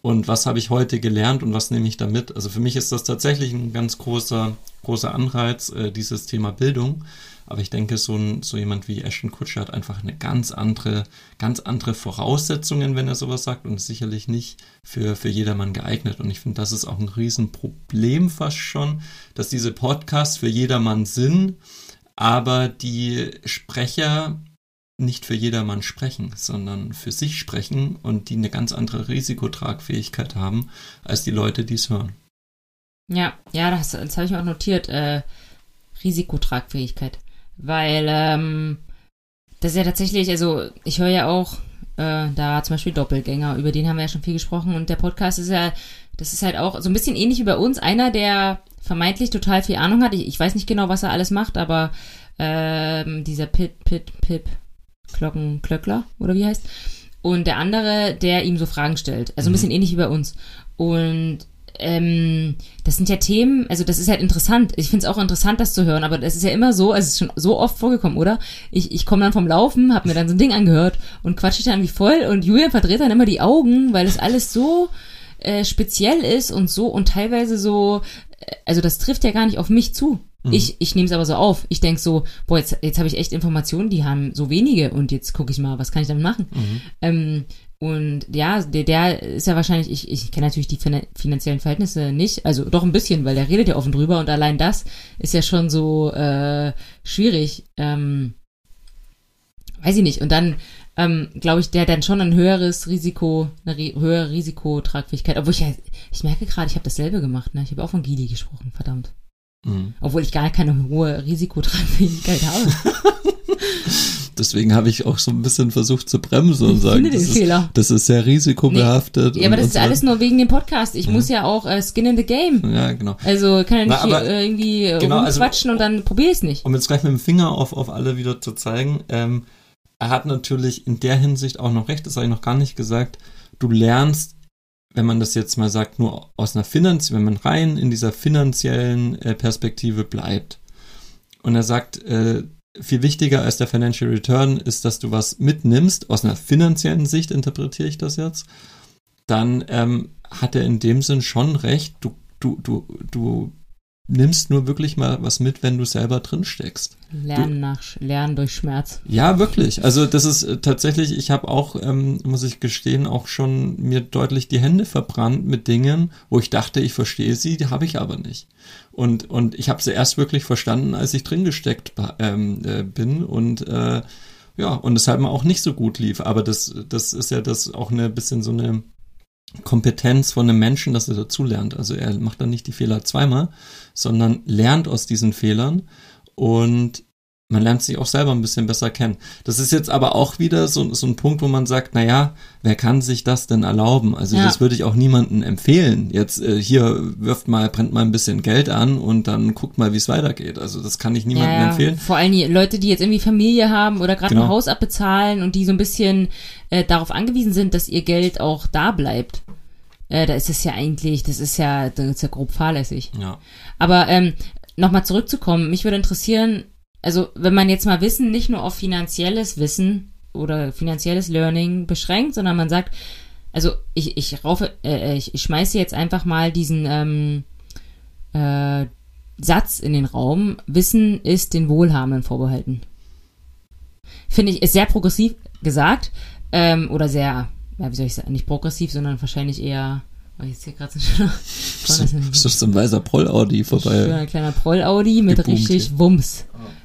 Und was habe ich heute gelernt und was nehme ich damit? Also für mich ist das tatsächlich ein ganz großer, großer Anreiz, äh, dieses Thema Bildung. Aber ich denke, so, ein, so jemand wie Ashton Kutscher hat einfach eine ganz andere, ganz andere Voraussetzungen, wenn er sowas sagt und ist sicherlich nicht für, für jedermann geeignet. Und ich finde, das ist auch ein Riesenproblem fast schon, dass diese Podcasts für jedermann sind, aber die Sprecher nicht für jedermann sprechen, sondern für sich sprechen und die eine ganz andere Risikotragfähigkeit haben als die Leute, die es hören.
Ja, ja, das, das habe ich mir auch notiert. Äh, Risikotragfähigkeit. Weil ähm, das ist ja tatsächlich, also ich höre ja auch äh, da zum Beispiel Doppelgänger, über den haben wir ja schon viel gesprochen und der Podcast ist ja, das ist halt auch so ein bisschen ähnlich wie bei uns. Einer, der vermeintlich total viel Ahnung hat. Ich, ich weiß nicht genau, was er alles macht, aber ähm, dieser Pit, Pit, Pip, Glocken, Klöckler oder wie heißt. Und der andere, der ihm so Fragen stellt. Also ein mhm. bisschen ähnlich wie bei uns. Und ähm, das sind ja Themen, also das ist halt interessant. Ich finde es auch interessant, das zu hören, aber das ist ja immer so, also es ist schon so oft vorgekommen, oder? Ich, ich komme dann vom Laufen, habe mir dann so ein Ding angehört und quatsche dann wie voll und Julian verdreht dann immer die Augen, weil es alles so äh, speziell ist und so und teilweise so, äh, also das trifft ja gar nicht auf mich zu. Mhm. Ich, ich nehme es aber so auf. Ich denk so, boah, jetzt, jetzt habe ich echt Informationen, die haben so wenige und jetzt gucke ich mal, was kann ich damit machen. Mhm. Ähm, und ja, der, der ist ja wahrscheinlich, ich, ich kenne natürlich die finanziellen Verhältnisse nicht, also doch ein bisschen, weil der redet ja offen drüber und allein das ist ja schon so äh, schwierig. Ähm, weiß ich nicht. Und dann ähm, glaube ich, der hat dann schon ein höheres Risiko, eine höhere Risikotragfähigkeit. Obwohl ich ja, ich merke gerade, ich habe dasselbe gemacht, ne? Ich habe auch von Gili gesprochen, verdammt. Mhm. Obwohl ich gar keine hohe Risikotragfähigkeit habe.
Deswegen habe ich auch so ein bisschen versucht zu bremsen und sagen, das ist, das ist, sehr risikobehaftet.
Nee. Ja, aber das ist so. alles nur wegen dem Podcast. Ich ja. muss ja auch äh, Skin in the Game.
Ja, genau.
Also kann ja nicht Na, hier, äh, irgendwie genau, rumquatschen also, und dann probiere ich es nicht.
Um jetzt gleich mit dem Finger auf, auf alle wieder zu zeigen, ähm, er hat natürlich in der Hinsicht auch noch recht, das habe ich noch gar nicht gesagt. Du lernst wenn man das jetzt mal sagt, nur aus einer finanziellen, wenn man rein in dieser finanziellen äh, Perspektive bleibt. Und er sagt, äh, viel wichtiger als der Financial Return ist, dass du was mitnimmst, aus einer finanziellen Sicht interpretiere ich das jetzt, dann ähm, hat er in dem Sinn schon recht, du, du, du, du nimmst nur wirklich mal was mit, wenn du selber drin steckst.
Lernen nach Lernen durch Schmerz.
Ja, wirklich. Also das ist äh, tatsächlich, ich habe auch, ähm, muss ich gestehen, auch schon mir deutlich die Hände verbrannt mit Dingen, wo ich dachte, ich verstehe sie, die habe ich aber nicht. Und, und ich habe sie erst wirklich verstanden, als ich drin gesteckt ähm, äh, bin und äh, ja, und es halt mal auch nicht so gut lief. Aber das, das ist ja das auch eine bisschen so eine Kompetenz von einem Menschen, dass er dazulernt. Also er macht dann nicht die Fehler zweimal, sondern lernt aus diesen Fehlern und man lernt sich auch selber ein bisschen besser kennen. Das ist jetzt aber auch wieder so, so ein Punkt, wo man sagt, na ja, wer kann sich das denn erlauben? Also ja. das würde ich auch niemandem empfehlen. Jetzt äh, hier wirft mal, brennt mal ein bisschen Geld an und dann guckt mal, wie es weitergeht. Also das kann ich niemandem ja, empfehlen.
Vor allem die Leute, die jetzt irgendwie Familie haben oder gerade genau. ein Haus abbezahlen und die so ein bisschen äh, darauf angewiesen sind, dass ihr Geld auch da bleibt. Äh, da ist es ja eigentlich, das ist ja, das ist ja grob fahrlässig.
Ja.
Aber ähm, nochmal zurückzukommen, mich würde interessieren, also wenn man jetzt mal Wissen nicht nur auf finanzielles Wissen oder finanzielles Learning beschränkt, sondern man sagt, also ich, ich raufe, äh, ich, ich schmeiße jetzt einfach mal diesen ähm, äh, Satz in den Raum, Wissen ist den Wohlhabenden vorbehalten. Finde ich, ist sehr progressiv gesagt ähm, oder sehr, ja, wie soll ich sagen, nicht progressiv, sondern wahrscheinlich eher Oh, jetzt hier gerade so
ein Ist das so ein weißer Proll-Audi vorbei?
Ein kleiner Proll-Audi mit richtig Wumms.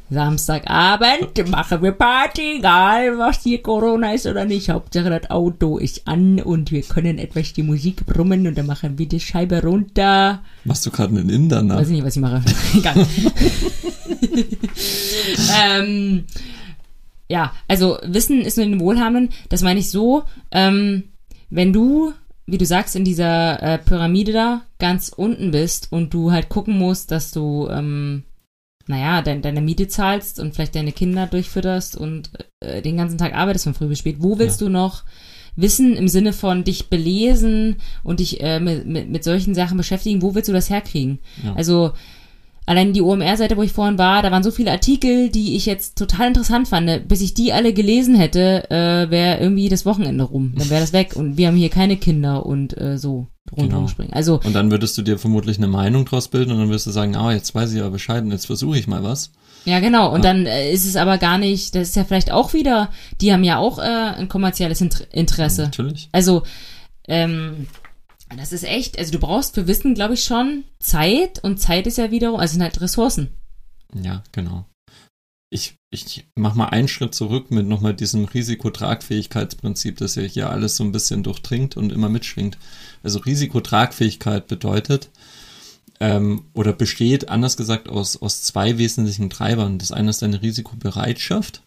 Samstagabend machen wir Party, egal was hier Corona ist oder nicht. Hauptsache das Auto ist an und wir können etwas die Musik brummen und dann machen wir die Scheibe runter.
Machst du gerade einen Inder nach?
Weiß ich nicht, was ich mache. Egal. ähm, ja, also Wissen ist nur den Wohlhabenden. Das meine ich so, ähm, wenn du wie du sagst, in dieser äh, Pyramide da ganz unten bist und du halt gucken musst, dass du ähm, naja, dein, deine Miete zahlst und vielleicht deine Kinder durchfütterst und äh, den ganzen Tag arbeitest von früh bis spät, wo willst ja. du noch Wissen im Sinne von dich belesen und dich äh, mit, mit, mit solchen Sachen beschäftigen, wo willst du das herkriegen? Ja. Also allein die OMR-Seite, wo ich vorhin war, da waren so viele Artikel, die ich jetzt total interessant fand. Bis ich die alle gelesen hätte, äh, wäre irgendwie das Wochenende rum. Dann wäre das weg. Und wir haben hier keine Kinder und äh, so rundherum
Genau.
springen. Also,
Und dann würdest du dir vermutlich eine Meinung draus bilden und dann wirst du sagen, ah, jetzt weiß ich aber Bescheid und jetzt versuche ich mal was.
ja genau. Und dann äh, ist es aber gar nicht, das ist ja vielleicht auch wieder, die haben ja auch äh, ein kommerzielles Inter Interesse.
Natürlich.
Also, ähm, das ist echt, also du brauchst für Wissen, glaube ich, schon Zeit und Zeit ist ja wiederum, also sind halt Ressourcen.
Ja, genau. Ich, ich mach mal einen Schritt zurück mit nochmal diesem Risikotragfähigkeitsprinzip, das ja hier alles so ein bisschen durchdringt und immer mitschwingt. Also Risikotragfähigkeit bedeutet ähm, oder besteht, anders gesagt, aus, aus zwei wesentlichen Treibern. Das eine ist deine Risikobereitschaft.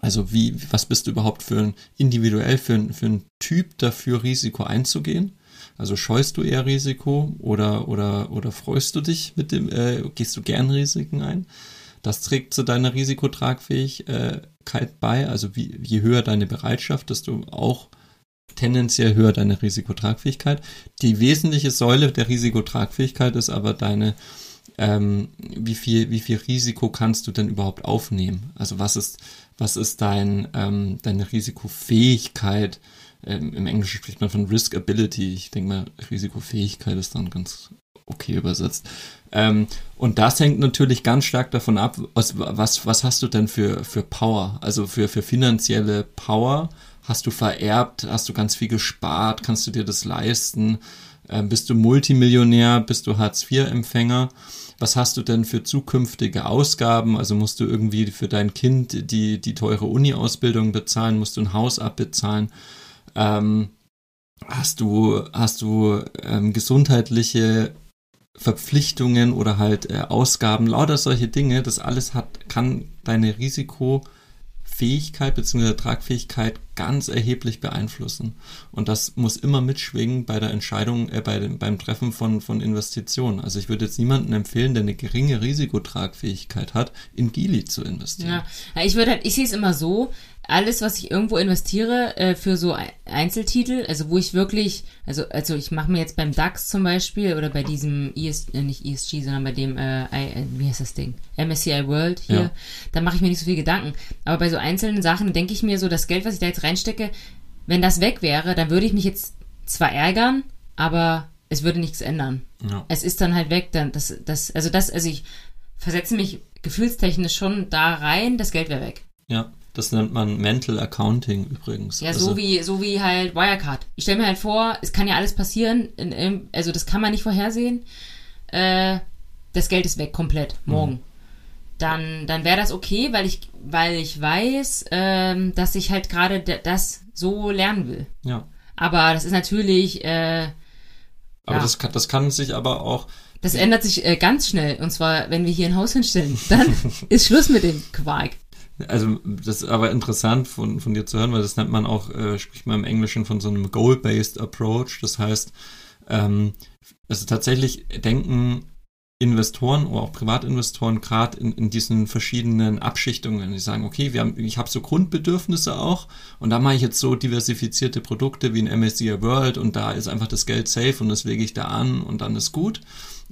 Also wie, was bist du überhaupt für ein, individuell für ein, für ein Typ dafür, Risiko einzugehen? Also scheust du eher Risiko oder, oder, oder freust du dich mit dem, äh, gehst du gern Risiken ein? Das trägt zu deiner Risikotragfähigkeit bei. Also wie, je höher deine Bereitschaft, desto auch tendenziell höher deine Risikotragfähigkeit. Die wesentliche Säule der Risikotragfähigkeit ist aber deine, ähm, wie viel, wie viel Risiko kannst du denn überhaupt aufnehmen? Also was ist, was ist dein, ähm, deine Risikofähigkeit? Ähm, Im Englischen spricht man von Riskability. Ich denke mal, Risikofähigkeit ist dann ganz okay übersetzt. Ähm, und das hängt natürlich ganz stark davon ab, was, was, was hast du denn für, für Power? Also für, für finanzielle Power hast du vererbt, hast du ganz viel gespart, kannst du dir das leisten? Ähm, bist du Multimillionär, bist du Hartz-IV-Empfänger? Was hast du denn für zukünftige Ausgaben? Also musst du irgendwie für dein Kind die, die teure Uni-Ausbildung bezahlen, musst du ein Haus abbezahlen? Ähm, hast du, hast du ähm, gesundheitliche Verpflichtungen oder halt äh, Ausgaben, lauter solche Dinge, das alles hat, kann deine Risikofähigkeit bzw. Tragfähigkeit ganz erheblich beeinflussen. Und das muss immer mitschwingen bei der Entscheidung, äh, bei dem, beim Treffen von, von Investitionen. Also ich würde jetzt niemandem empfehlen, der eine geringe Risikotragfähigkeit hat, in Gili zu investieren.
Ja, ich würde halt, ich sehe es immer so, alles, was ich irgendwo investiere äh, für so Ei- Einzeltitel, also wo ich wirklich, also also ich mache mir jetzt beim DAX zum Beispiel oder bei diesem ES, äh, nicht ESG, sondern bei dem, äh, I, äh, wie heißt das Ding, MSCI World hier,
Ja.
da mache ich mir nicht so viel Gedanken. Aber bei so einzelnen Sachen denke ich mir so, das Geld, was ich da jetzt reinstecke, wenn das weg wäre, dann würde ich mich jetzt zwar ärgern, aber es würde nichts ändern.
Ja.
Es ist dann halt weg, dann das, das, also das, also ich versetze mich gefühlstechnisch schon da rein, das Geld wäre weg.
ja, das nennt man Mental Accounting übrigens.
Ja,
also,
so wie so wie halt Wirecard. Ich stelle mir halt vor, es kann ja alles passieren, in, also das kann man nicht vorhersehen. Äh, das Geld ist weg komplett morgen.
Mhm.
Dann dann wäre das okay, weil ich weil ich weiß, ähm, dass ich halt gerade das so lernen will.
Ja.
Aber das ist natürlich, äh,
Aber
Ja.
das, kann, das kann sich aber auch
das ändert sich äh, ganz schnell. Und zwar, wenn wir hier ein Haus hinstellen, dann ist Schluss mit dem Quark.
Also das ist aber interessant von, von dir zu hören, weil das nennt man auch, äh, spricht man im Englischen von so einem Goal-Based Approach. Das heißt, ähm, also tatsächlich denken Investoren oder auch Privatinvestoren gerade in, in diesen verschiedenen Abschichtungen. Die sagen, okay, wir haben, ich habe so Grundbedürfnisse auch und da mache ich jetzt so diversifizierte Produkte wie ein MSCI World und da ist einfach das Geld safe und das lege ich da an und dann ist gut.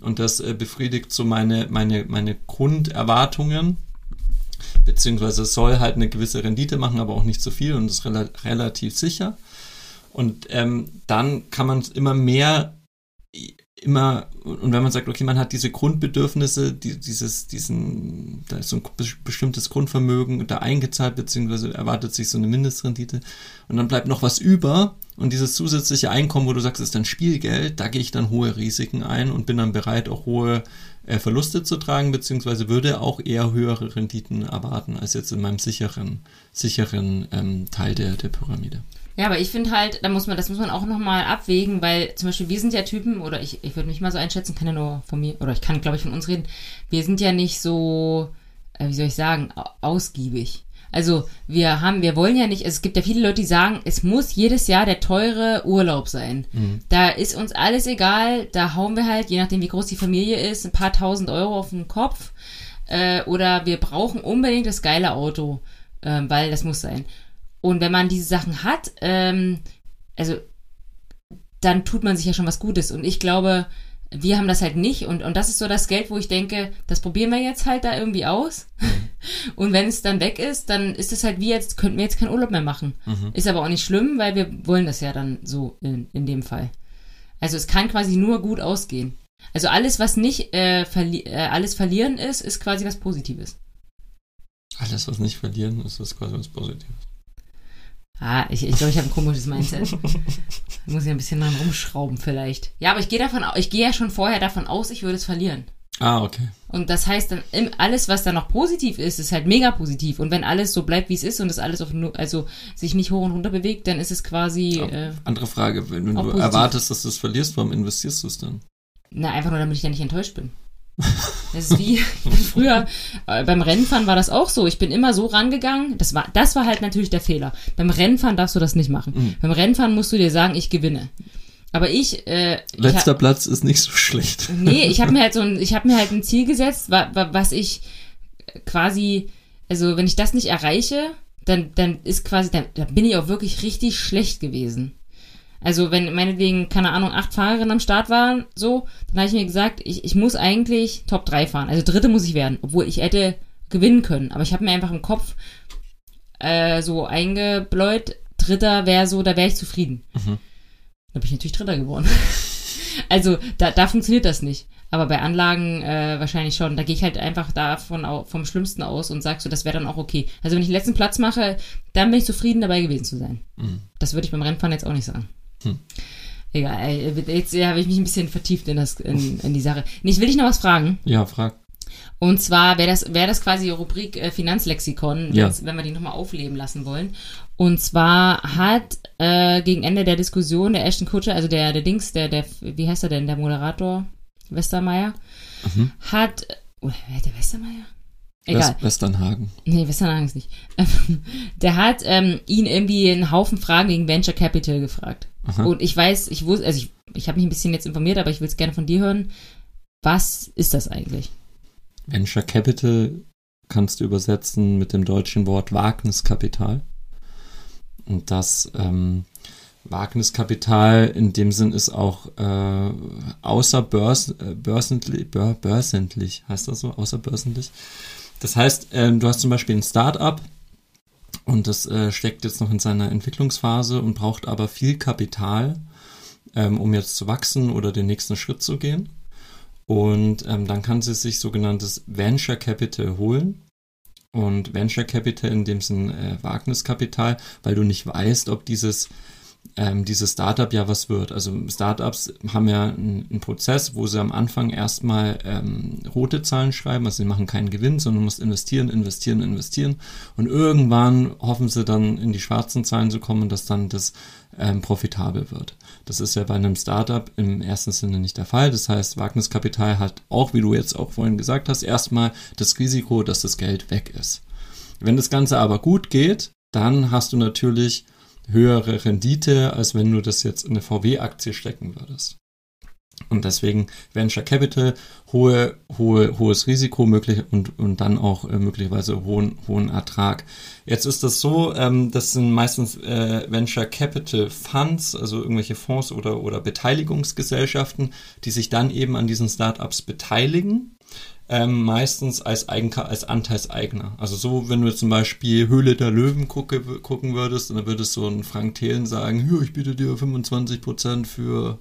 Und das äh, befriedigt so meine, meine, meine Grunderwartungen beziehungsweise soll halt eine gewisse Rendite machen, aber auch nicht zu viel und ist rela relativ sicher. Und ähm, dann kann man immer mehr, immer, und wenn man sagt, okay, man hat diese Grundbedürfnisse, die, dieses, diesen, da ist so ein bes- bestimmtes Grundvermögen da eingezahlt, beziehungsweise erwartet sich so eine Mindestrendite und dann bleibt noch was über und dieses zusätzliche Einkommen, wo du sagst, ist dann Spielgeld, da gehe ich dann hohe Risiken ein und bin dann bereit, auch hohe äh, Verluste zu tragen, beziehungsweise würde auch eher höhere Renditen erwarten als jetzt in meinem sicheren, sicheren ähm, Teil der, der Pyramide.
Ja, aber ich finde halt, da muss man, das muss man auch nochmal abwägen, weil zum Beispiel wir sind ja Typen, oder ich, ich würde mich mal so einschätzen, kann ja nur von mir, oder ich kann, glaube ich, von uns reden, wir sind ja nicht so, äh, wie soll ich sagen, au- ausgiebig. Also wir haben, wir wollen ja nicht, es gibt ja viele Leute, die sagen, es muss jedes Jahr der teure Urlaub sein. Da ist uns alles egal, da hauen wir halt, je nachdem wie groß die Familie ist, ein paar tausend Euro auf den Kopf. Äh, oder wir brauchen unbedingt das geile Auto, ähm, weil das muss sein. Und wenn man diese Sachen hat, ähm, also dann tut man sich ja schon was Gutes. Und ich glaube, Wir haben das halt nicht und, und das ist so das Geld, wo ich denke, das probieren wir jetzt halt da irgendwie aus. Und wenn es dann weg ist, dann ist es halt wie jetzt, könnten wir jetzt keinen Urlaub mehr machen. Ist aber auch nicht schlimm, weil wir wollen das ja dann so in, in dem Fall. Also es kann quasi nur gut ausgehen. Also alles, was nicht äh, verli äh, alles verlieren ist, ist quasi was Positives.
Alles, was nicht verlieren, ist das quasi was Positives.
Ah, ich glaube, ich, glaub, ich habe ein komisches Mindset. Da muss ich ein bisschen dran rumschrauben vielleicht. Ja, aber ich gehe davon, ich gehe ja schon vorher davon aus, ich würde es verlieren.
Ah, okay.
Und das heißt dann, alles, was dann noch positiv ist, ist halt mega positiv. Und wenn alles so bleibt, wie es ist und es alles auf nur, also sich nicht hoch und runter bewegt, dann ist es quasi, äh,
Andere Frage, wenn, wenn du
positiv.
erwartest, dass du es verlierst, warum investierst du es dann?
na, einfach nur, damit ich dann nicht enttäuscht bin. Das ist wie ich früher äh, beim Rennfahren war das auch so. Ich bin immer so rangegangen. Das war, das war halt natürlich der Fehler. Beim Rennfahren darfst du das nicht machen.
Mhm.
Beim Rennfahren musst du dir sagen, ich gewinne. Aber ich, äh, ich
Letzter Platz ist nicht so schlecht.
Nee, ich habe mir halt so ein, ich habe mir halt ein Ziel gesetzt, wa, wa, was ich quasi, also wenn ich das nicht erreiche, dann, dann ist quasi, dann, dann bin ich auch wirklich richtig schlecht gewesen. Also wenn meinetwegen, keine Ahnung, acht Fahrerinnen am Start waren, so, dann habe ich mir gesagt, ich, ich muss eigentlich Top 3 fahren. Also dritte muss ich werden, obwohl ich hätte gewinnen können. Aber ich habe mir einfach im Kopf äh, so eingebläut, dritter wäre so, da wäre ich zufrieden. Da bin ich natürlich Dritter geworden. Also da, da funktioniert das nicht. Aber bei Anlagen äh, wahrscheinlich schon. Da gehe ich halt einfach davon au- vom Schlimmsten aus und sag so, das wäre dann auch okay. Also wenn ich den letzten Platz mache, dann bin ich zufrieden dabei gewesen zu sein.
Mhm.
Das würde ich beim Rennfahren jetzt auch nicht sagen.
Hm.
Egal, jetzt äh, habe ich mich ein bisschen vertieft in, das, in, in die Sache. Ich will dich noch was fragen.
Ja, frag.
Und zwar wäre das, wäre das quasi die Rubrik äh, Finanzlexikon,
Ja.
wenn wir die nochmal aufleben lassen wollen. Und zwar hat äh, gegen Ende der Diskussion der Ashton Kutscher, also der, der Dings, der, der, wie heißt er denn, der Moderator, Westermeier,
Mhm.
hat, oder wer hat der Westermeier? Egal.
West Westernhagen.
Nee, Westernhagen ist nicht. Der hat ähm, ihn irgendwie einen Haufen Fragen gegen Venture Capital gefragt.
Aha.
Und ich weiß, ich wusste, also ich, ich habe mich ein bisschen jetzt informiert, aber ich will es gerne von dir hören. Was ist das eigentlich?
Venture Capital kannst du übersetzen mit dem deutschen Wort Wagniskapital. Und das ähm, Wagniskapital in dem Sinn ist auch äh, außerbörs, äh, bör, börsentlich, heißt das so, außerbörsentlich. Das heißt, ähm, du hast zum Beispiel ein Start-up und das äh, steckt jetzt noch in seiner Entwicklungsphase und braucht aber viel Kapital, ähm, um jetzt zu wachsen oder den nächsten Schritt zu gehen. Und ähm, dann kann sie sich sogenanntes Venture Capital holen. Und Venture Capital in dem Sinn äh, Wagniskapital, weil du nicht weißt, ob dieses ähm, dieses Startup ja was wird. Also Startups haben ja einen, Prozess, wo sie am Anfang erstmal ähm, rote Zahlen schreiben, also sie machen keinen Gewinn, sondern du musst investieren, investieren, investieren und irgendwann hoffen sie dann in die schwarzen Zahlen zu kommen, dass dann das ähm, profitabel wird. Das ist ja bei einem Startup im ersten Sinne nicht der Fall. Das heißt, Wagniskapital hat auch, wie du jetzt auch vorhin gesagt hast, erstmal das Risiko, dass das Geld weg ist. Wenn das Ganze aber gut geht, dann hast du natürlich höhere Rendite, als wenn du das jetzt in eine VW-Aktie stecken würdest. Und deswegen Venture Capital, hohe, hohe, hohes Risiko möglich und, und dann auch äh, möglicherweise hohen, hohen Ertrag. Jetzt ist das so, ähm, das sind meistens äh, Venture Capital Funds, also irgendwelche Fonds oder, oder Beteiligungsgesellschaften, die sich dann eben an diesen Startups beteiligen ähm, meistens als, Eigenka als Anteilseigner. Also so, wenn du zum Beispiel Höhle der Löwen gucke, gucken würdest, dann würde so ein Frank Thelen sagen, ich biete dir 25% für,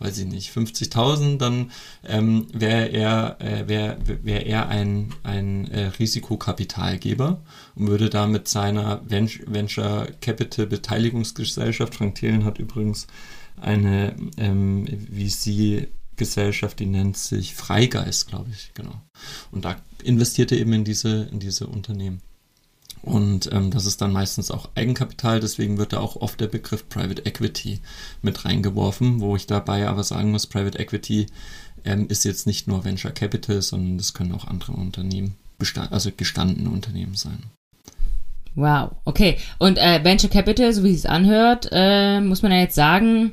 weiß ich nicht, 50.000, dann ähm, wäre er, äh, wär, wär er ein, ein äh, Risikokapitalgeber und würde da mit seiner Venture, Venture Capital Beteiligungsgesellschaft, Frank Thelen hat übrigens eine ähm, VC Gesellschaft, die nennt sich Freigeist, glaube ich, genau. Und da investiert er eben in diese, in diese Unternehmen. Und ähm, das ist dann meistens auch Eigenkapital, deswegen wird da auch oft der Begriff Private Equity mit reingeworfen, wo ich dabei aber sagen muss, Private Equity ähm, ist jetzt nicht nur Venture Capital, sondern das können auch andere Unternehmen, also gestandene Unternehmen sein.
Wow, okay. Und äh, Venture Capital, so wie es anhört, äh, muss man ja jetzt sagen,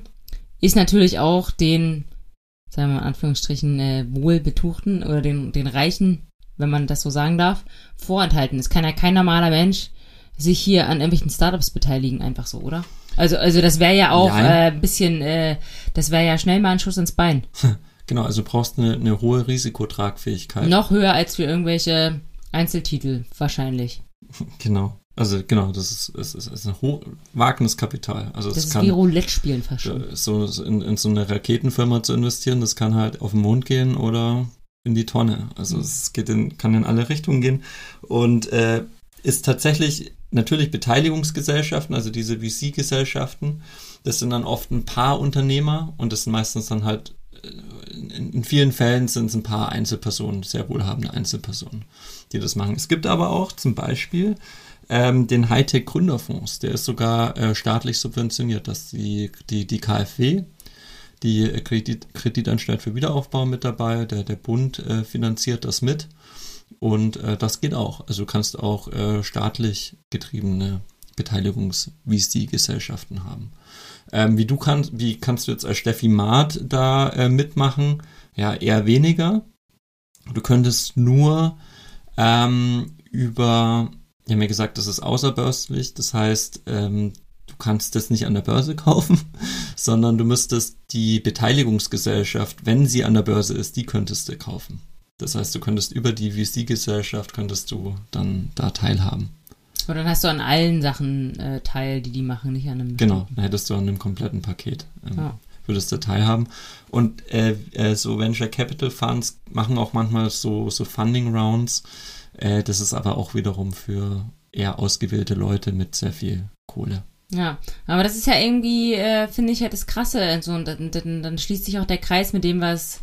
ist natürlich auch den, sagen wir mal in Anführungsstrichen, äh, wohlbetuchten oder den, den Reichen, wenn man das so sagen darf, vorenthalten. Es kann ja kein normaler Mensch sich hier an irgendwelchen Startups beteiligen, einfach so, oder? Also, also das wäre ja auch
Nein.
äh, ein bisschen, äh, das wäre ja schnell mal ein Schuss ins Bein.
Genau, also du brauchst eine, eine hohe Risikotragfähigkeit.
Noch höher als für irgendwelche Einzeltitel wahrscheinlich.
Genau. Also genau, das ist, es ist, ist ein hoch, Wagniskapital. Also
Das
es
ist
kann
wie Roulette spielen fast schon.
äh, so in, in so eine Raketenfirma zu investieren, das kann halt auf den Mond gehen oder in die Tonne. Also es geht in, kann in alle Richtungen gehen und äh, ist tatsächlich natürlich Beteiligungsgesellschaften, also diese VC-Gesellschaften. Das sind dann oft ein paar Unternehmer und das sind meistens dann halt äh, in, in vielen Fällen sind es ein paar Einzelpersonen, sehr wohlhabende Einzelpersonen, die das machen. Es gibt aber auch zum Beispiel ähm, den Hightech Gründerfonds, der ist sogar äh, staatlich subventioniert, dass die, die, die KfW, die Kredit, Kreditanstalt für Wiederaufbau mit dabei, der, der Bund äh, finanziert das mit und äh, das geht auch. Also du kannst auch äh, staatlich getriebene Beteiligungs-VC-Gesellschaften haben. Ähm, wie du kannst, wie kannst du jetzt als Steffi Maat da äh, mitmachen? Ja, eher weniger. Du könntest nur ähm, über, die haben mir gesagt, das ist außerbörslich, das heißt, ähm, du kannst das nicht an der Börse kaufen, sondern du müsstest die Beteiligungsgesellschaft, wenn sie an der Börse ist, die könntest du kaufen. Das heißt, du könntest über die VC-Gesellschaft könntest du dann da teilhaben.
Und dann hast du an allen Sachen äh, teil, die die machen, nicht an einem.
Genau, dann hättest du an einem kompletten Paket, ähm,
Ja.
würdest du teilhaben. Und äh, äh, so Venture Capital Funds machen auch manchmal so, so Funding Rounds. Äh, das ist aber auch wiederum für eher ausgewählte Leute mit sehr viel Kohle.
Ja, aber das ist ja irgendwie, äh, finde ich halt das Krasse. So, und dann, dann, dann schließt sich auch der Kreis mit dem, was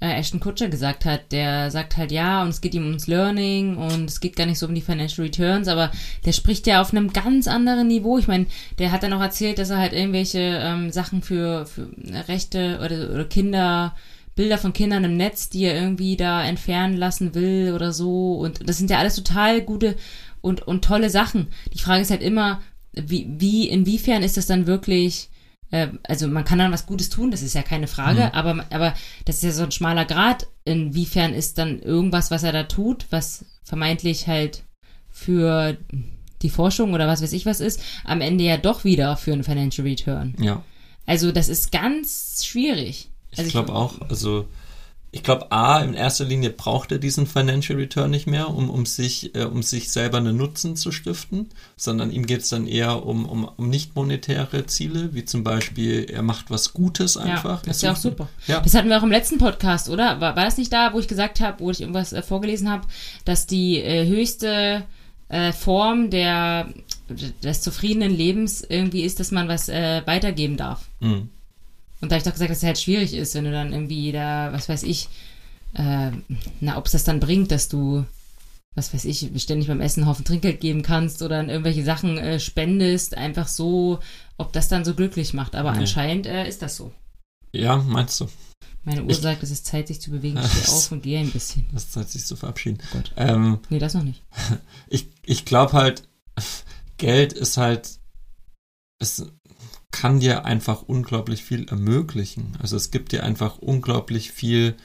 äh, Ashton Kutcher gesagt hat. Der sagt halt, ja, und es geht ihm ums Learning und es geht gar nicht so um die Financial Returns, aber der spricht ja auf einem ganz anderen Niveau. Ich meine, der hat dann auch erzählt, dass er halt irgendwelche ähm, Sachen für, für Rechte oder, oder Kinder, Bilder von Kindern im Netz, die er irgendwie da entfernen lassen will oder so. Und das sind ja alles total gute und, und tolle Sachen. Die Frage ist halt immer, wie, wie, inwiefern ist das dann wirklich, äh, also man kann dann was Gutes tun, das ist ja keine Frage,
Mhm.
aber, aber das ist ja so ein schmaler Grad. Inwiefern ist dann irgendwas, was er da tut, was vermeintlich halt für die Forschung oder was weiß ich was ist, am Ende ja doch wieder für einen Financial Return.
Ja,
Also das ist ganz schwierig.
Ich
Also
glaube auch. Also ich glaube, A, in erster Linie braucht er diesen Financial Return nicht mehr, um, um, sich, äh, um sich selber einen Nutzen zu stiften, sondern ihm geht es dann eher um, um, um nicht monetäre Ziele, wie zum Beispiel, er macht was Gutes einfach.
Ja, das ist ja auch
Er
super.
Ja.
Das hatten wir auch im letzten Podcast, oder? War, war das nicht da, wo ich gesagt habe, wo ich irgendwas äh, vorgelesen habe, dass die äh, höchste äh, Form der, des zufriedenen Lebens irgendwie ist, dass man was äh, weitergeben darf?
Mhm.
Und da habe ich doch gesagt, dass es halt schwierig ist, wenn du dann irgendwie da, was weiß ich, äh, na, ob es das dann bringt, dass du, was weiß ich, ständig beim Essen einen Haufen Trinkgeld geben kannst oder an irgendwelche Sachen äh, spendest, einfach so, ob das dann so glücklich macht. Aber
Nee.
anscheinend äh, ist das so.
Ja, meinst du?
Meine Uhr
Ich-
sagt, es ist Zeit, sich zu bewegen. Ich stehe auf und gehe ein bisschen.
Das ist Zeit, sich zu verabschieden.
Gut.
Ähm,
Nee, das noch nicht.
ich ich glaube halt, Geld ist halt, es kann dir einfach unglaublich viel ermöglichen. Also es gibt dir einfach unglaublich viel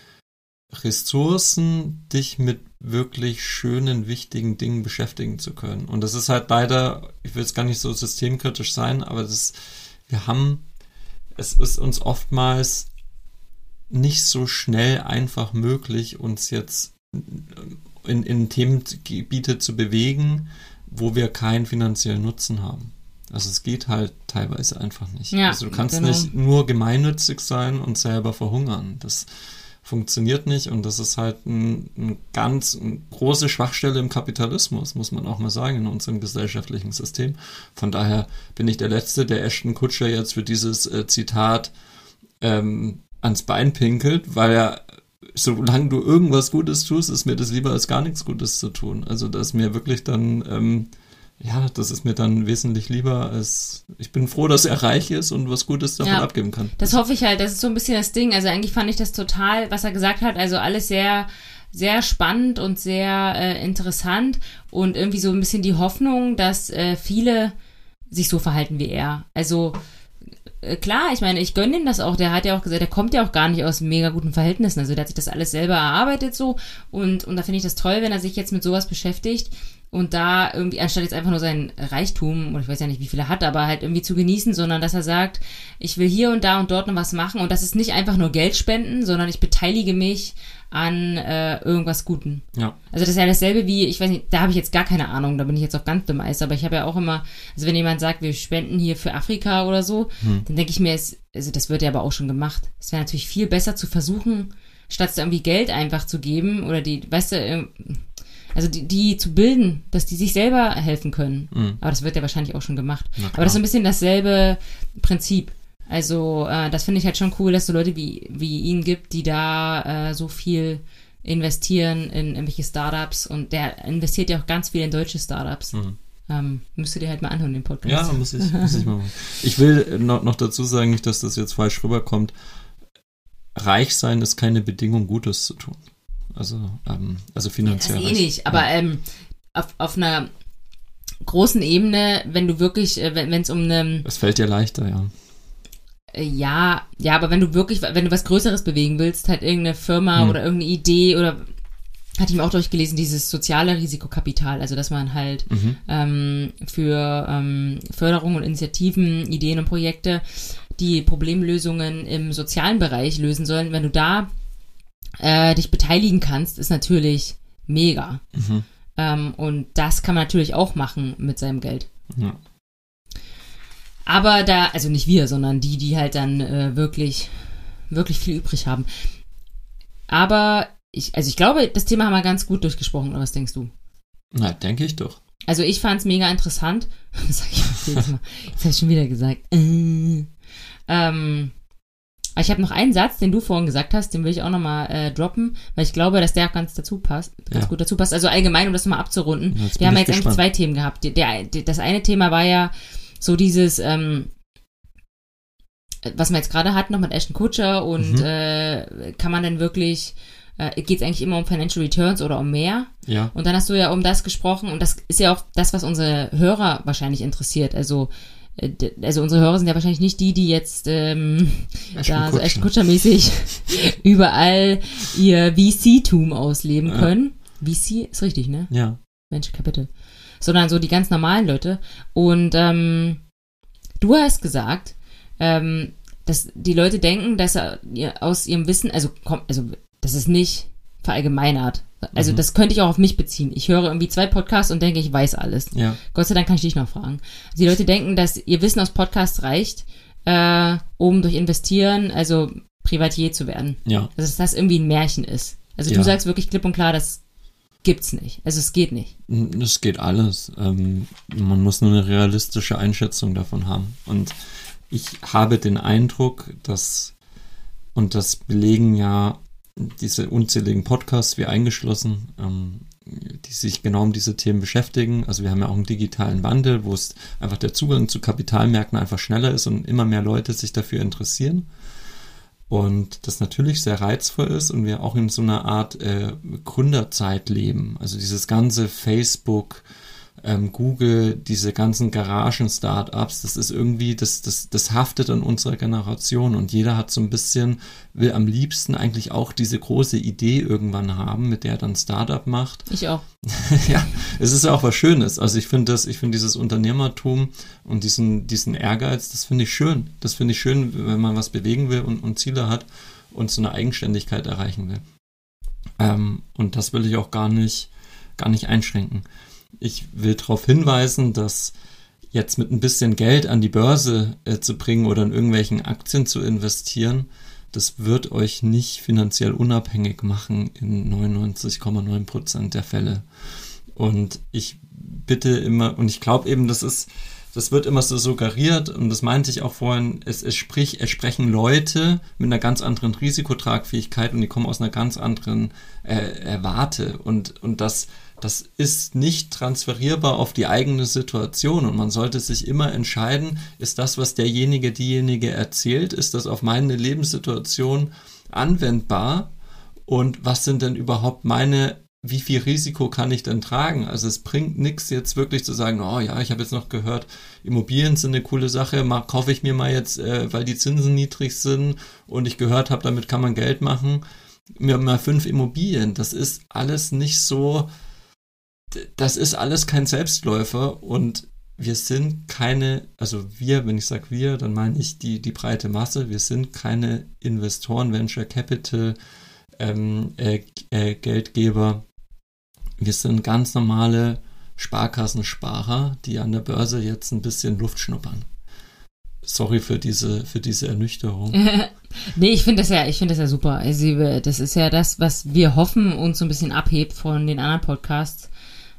Ressourcen, dich mit wirklich schönen, wichtigen Dingen beschäftigen zu können. Und das ist halt leider, ich will jetzt gar nicht so systemkritisch sein, aber das, wir haben, es ist uns oftmals nicht so schnell einfach möglich, uns jetzt in, in Themengebiete zu bewegen, wo wir keinen finanziellen Nutzen haben. Also es geht halt teilweise einfach nicht.
Ja,
also du kannst
genau.
nicht nur gemeinnützig sein und selber verhungern. Das funktioniert nicht und das ist halt ein, ein ganz eine große Schwachstelle im Kapitalismus, muss man auch mal sagen, in unserem gesellschaftlichen System. Von daher bin ich der Letzte, der Ashton Kutscher jetzt für dieses äh, Zitat ähm, ans Bein pinkelt, weil er solange du irgendwas Gutes tust, ist mir das lieber als gar nichts Gutes zu tun. Also das ist mir wirklich dann, ähm, ja, das ist mir dann wesentlich lieber als, ich bin froh, dass er reich ist und was Gutes davon
Ja.
abgeben kann.
Das hoffe ich halt. Das ist so ein bisschen das Ding. Also eigentlich fand ich das total, was er gesagt hat, also alles sehr, sehr spannend und sehr äh, interessant und irgendwie so ein bisschen die Hoffnung, dass äh, viele sich so verhalten wie er. Also äh, klar, ich meine, ich gönne ihm das auch. Der hat ja auch gesagt, der kommt ja auch gar nicht aus mega guten Verhältnissen. Also der hat sich das alles selber erarbeitet so und und da finde ich das toll, wenn er sich jetzt mit sowas beschäftigt. Und da irgendwie, anstatt jetzt einfach nur seinen Reichtum, oder ich weiß ja nicht, wie viel er hat, aber halt irgendwie zu genießen, sondern dass er sagt, ich will hier und da und dort noch was machen und das ist nicht einfach nur Geld spenden, sondern ich beteilige mich an äh, irgendwas Guten.
Ja.
Also das ist ja dasselbe wie, ich weiß nicht, da habe ich jetzt gar keine Ahnung, da bin ich jetzt auf ganz dünn Eis, aber ich habe ja auch immer, also wenn jemand sagt, wir spenden hier für Afrika oder so, hm. dann denke ich mir, es, also das wird ja aber auch schon gemacht. Es wäre natürlich viel besser zu versuchen, statt irgendwie Geld einfach zu geben oder die, weißt du, also die, die zu bilden, dass die sich selber helfen können. Mhm. Aber das wird ja wahrscheinlich auch schon gemacht. Aber das ist so ein bisschen dasselbe Prinzip. Also äh, das finde ich halt schon cool, dass es so Leute wie, wie ihn gibt, die da äh, so viel investieren in irgendwelche Startups und der investiert ja auch ganz viel in deutsche Startups. Mhm. Ähm, müsst ihr dir halt mal anhören, den Podcast.
Ja, muss ich, muss ich mal machen. Ich will noch, noch dazu sagen, nicht, dass das jetzt falsch rüberkommt. Reich sein ist keine Bedingung, Gutes zu tun. Also, ähm, also finanziell.
Ja, das eh nicht, aber ähm, auf, auf einer großen Ebene, wenn du wirklich, äh, wenn es um eine.
Es fällt dir leichter, ja.
Äh, ja, ja, aber wenn du wirklich, wenn du was Größeres bewegen willst, halt irgendeine Firma hm. oder irgendeine Idee oder hatte ich mir auch durchgelesen, dieses soziale Risikokapital, also dass man halt mhm. ähm, für ähm, Förderung und Initiativen, Ideen und Projekte die Problemlösungen im sozialen Bereich lösen sollen. Wenn du da äh, dich beteiligen kannst, ist natürlich mega. Mhm. Ähm, und das kann man natürlich auch machen mit seinem Geld. Ja. Aber da, also nicht wir, sondern die, die halt dann äh, wirklich, wirklich viel übrig haben. Aber ich, also ich glaube, das Thema haben wir ganz gut durchgesprochen, oder was denkst du?
Na, denke ich doch.
Also ich fand es mega interessant. Das sag ich jetzt mal. Jetzt habe ich schon wieder gesagt. Äh, ähm, ich habe noch einen Satz, den du vorhin gesagt hast, den will ich auch nochmal äh, droppen, weil ich glaube, dass der auch ganz dazu passt, ganz ja. gut dazu passt. Also allgemein, um das nochmal abzurunden. Jetzt wir haben jetzt gespannt. eigentlich zwei Themen gehabt. Der, der, das eine Thema war ja so dieses, ähm, was wir jetzt gerade hatten, noch mit Ashton Kutcher und mhm. äh, kann man denn wirklich, äh, geht es eigentlich immer um Financial Returns oder um mehr?
Ja.
Und dann hast du ja um das gesprochen und das ist ja auch das, was unsere Hörer wahrscheinlich interessiert. Also also unsere Hörer sind ja wahrscheinlich nicht die, die jetzt ähm, da so Ashton Kutscher-mäßig überall ihr VC-Tum ausleben ja. können. VC ist richtig, ne?
Ja.
Mensch, Kapitel. Sondern so die ganz normalen Leute. Und ähm, du hast gesagt, ähm, dass die Leute denken, dass er aus ihrem Wissen, also kommt, also das ist nicht verallgemeinert. Also mhm. das könnte ich auch auf mich beziehen. Ich höre irgendwie zwei Podcasts und denke, ich weiß alles.
Ja.
Gott sei Dank kann ich dich noch fragen. Also die Leute denken, dass ihr Wissen aus Podcasts reicht, äh, um durch Investieren, also Privatier zu werden.
Ja.
Also dass das irgendwie ein Märchen ist. Also ja. du sagst wirklich klipp und klar, das gibt's nicht. Also es geht nicht.
Es geht alles. Ähm, man muss nur eine realistische Einschätzung davon haben. Und ich habe den Eindruck, dass, und das belegen ja diese unzähligen Podcasts, wie eingeschlossen, ähm, die sich genau um diese Themen beschäftigen. Also wir haben ja auch einen digitalen Wandel, wo es einfach der Zugang zu Kapitalmärkten einfach schneller ist und immer mehr Leute sich dafür interessieren. Und das natürlich sehr reizvoll ist und wir auch in so einer Art äh, Gründerzeit leben. Also dieses ganze Facebook, ähm, Google, diese ganzen Garagen-Startups, das ist irgendwie, das, das, das haftet an unserer Generation und jeder hat so ein bisschen, will am liebsten eigentlich auch diese große Idee irgendwann haben, mit der er dann Startup macht.
Ich auch.
ja, es ist ja auch was Schönes. Also ich finde das, ich finde dieses Unternehmertum und diesen, diesen Ehrgeiz, das finde ich schön. Das finde ich schön, wenn man was bewegen will und, und Ziele hat und so eine Eigenständigkeit erreichen will. Ähm, und das will ich auch gar nicht, gar nicht einschränken. Ich will darauf hinweisen, dass jetzt mit ein bisschen Geld an die Börse äh, zu bringen oder in irgendwelchen Aktien zu investieren, das wird euch nicht finanziell unabhängig machen in 99,9 Prozent der Fälle. Und ich bitte immer, und ich glaube eben, das ist, das wird immer so suggeriert, und das meinte ich auch vorhin, es, es, sprich, es sprechen Leute mit einer ganz anderen Risikotragfähigkeit und die kommen aus einer ganz anderen äh, Warte. Und, und das, das ist nicht transferierbar auf die eigene Situation und man sollte sich immer entscheiden, ist das, was derjenige, diejenige erzählt, ist das auf meine Lebenssituation anwendbar und was sind denn überhaupt meine wie viel Risiko kann ich denn tragen? Also es bringt nichts jetzt wirklich zu sagen, oh ja, ich habe jetzt noch gehört, Immobilien sind eine coole Sache, mal, kaufe ich mir mal jetzt, äh, weil die Zinsen niedrig sind und ich gehört habe, damit kann man Geld machen, mir mal fünf Immobilien. Das ist alles nicht so das ist alles kein Selbstläufer und wir sind keine, also wir, wenn ich sage wir, dann meine ich die, die breite Masse, wir sind keine Investoren, Venture Capital, ähm, äh, äh, Geldgeber. Wir sind ganz normale Sparkassensparer, die an der Börse jetzt ein bisschen Luft schnuppern. Sorry für diese, für diese Ernüchterung.
nee, ich finde das ja, ich finde das ja super. Also, das ist ja das, was wir hoffen und so ein bisschen abhebt von den anderen Podcasts.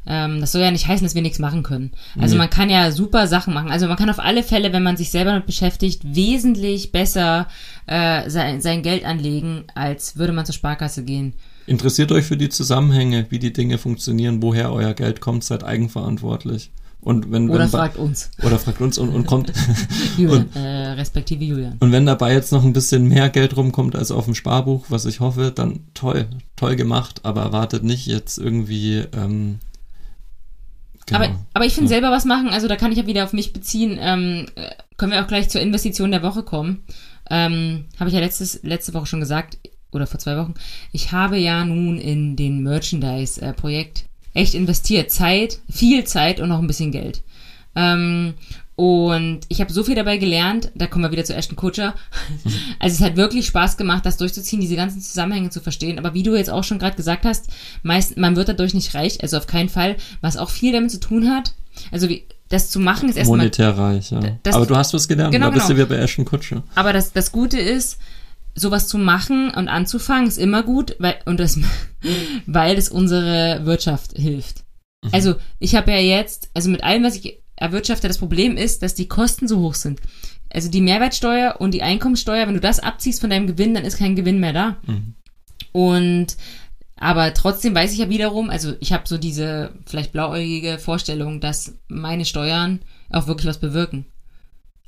Ähm, das soll ja nicht heißen, dass wir nichts machen können. Also nee. man kann ja super Sachen machen. Also man kann auf alle Fälle, wenn man sich selber damit beschäftigt, wesentlich besser äh, sein, sein Geld anlegen, als würde man zur Sparkasse gehen.
Interessiert euch für die Zusammenhänge, wie die Dinge funktionieren, woher euer Geld kommt, seid eigenverantwortlich. Und wenn,
oder
wenn
fragt uns.
Oder fragt uns und, und kommt.
Julian, und, äh, respektive Julian.
Und wenn dabei jetzt noch ein bisschen mehr Geld rumkommt als auf dem Sparbuch, was ich hoffe, dann toll, toll gemacht, aber erwartet nicht jetzt irgendwie. Ähm,
genau. aber, aber ich finde ja. selber was machen, also da kann ich ja wieder auf mich beziehen. Ähm, können wir auch gleich zur Investition der Woche kommen. Ähm, Habe ich ja letztes, letzte Woche schon gesagt, oder vor zwei Wochen. Ich habe ja nun in den Merchandise-Projekt echt investiert. Zeit, viel Zeit und noch ein bisschen Geld. Ähm, und ich habe so viel dabei gelernt, da kommen wir wieder zu Ashton Kutcher. Also es hat wirklich Spaß gemacht, das durchzuziehen, diese ganzen Zusammenhänge zu verstehen. Aber wie du jetzt auch schon gerade gesagt hast, meist, man wird dadurch nicht reich, also auf keinen Fall, was auch viel damit zu tun hat. Also wie, das zu machen ist erstmal.
Monetär reich, ja. Das, Aber du hast was gelernt, genau, da bist genau. du wieder bei Ashton Kutscher.
Aber das, das Gute ist, sowas zu machen und anzufangen ist immer gut, weil und das weil es unsere Wirtschaft hilft. Mhm. Also, ich habe ja jetzt, also mit allem, was ich erwirtschafte, das Problem ist, dass die Kosten so hoch sind. Also die Mehrwertsteuer und die Einkommensteuer, wenn du das abziehst von deinem Gewinn, dann ist kein Gewinn mehr da. Mhm. Und aber trotzdem weiß ich ja wiederum, also ich habe so diese vielleicht blauäugige Vorstellung, dass meine Steuern auch wirklich was bewirken.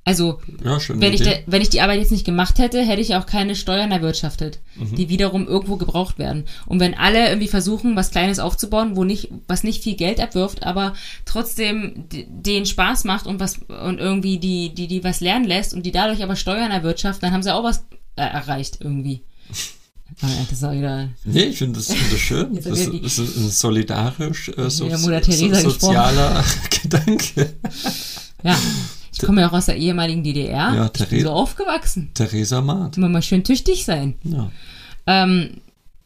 Also, ja, wenn, ich de, wenn ich die Arbeit jetzt nicht gemacht hätte, hätte ich auch keine Steuern erwirtschaftet, mhm. die wiederum irgendwo gebraucht werden. Und wenn alle irgendwie versuchen, was Kleines aufzubauen, wo nicht, was nicht viel Geld abwirft, aber trotzdem denen Spaß macht und was und irgendwie die, die, die was lernen lässt und die dadurch aber Steuern erwirtschaften, dann haben sie auch was äh, erreicht irgendwie.
Ah, das auch wieder nee, ich finde das, find das schön. das ist, ist ein solidarisch, äh, so, so, sozialer Gedanke.
Ja, ich komme ja auch aus der ehemaligen DDR. Ja, ich bin so aufgewachsen.
Theresa Maat.
Immer mal schön tüchtig sein. Ja. Ähm,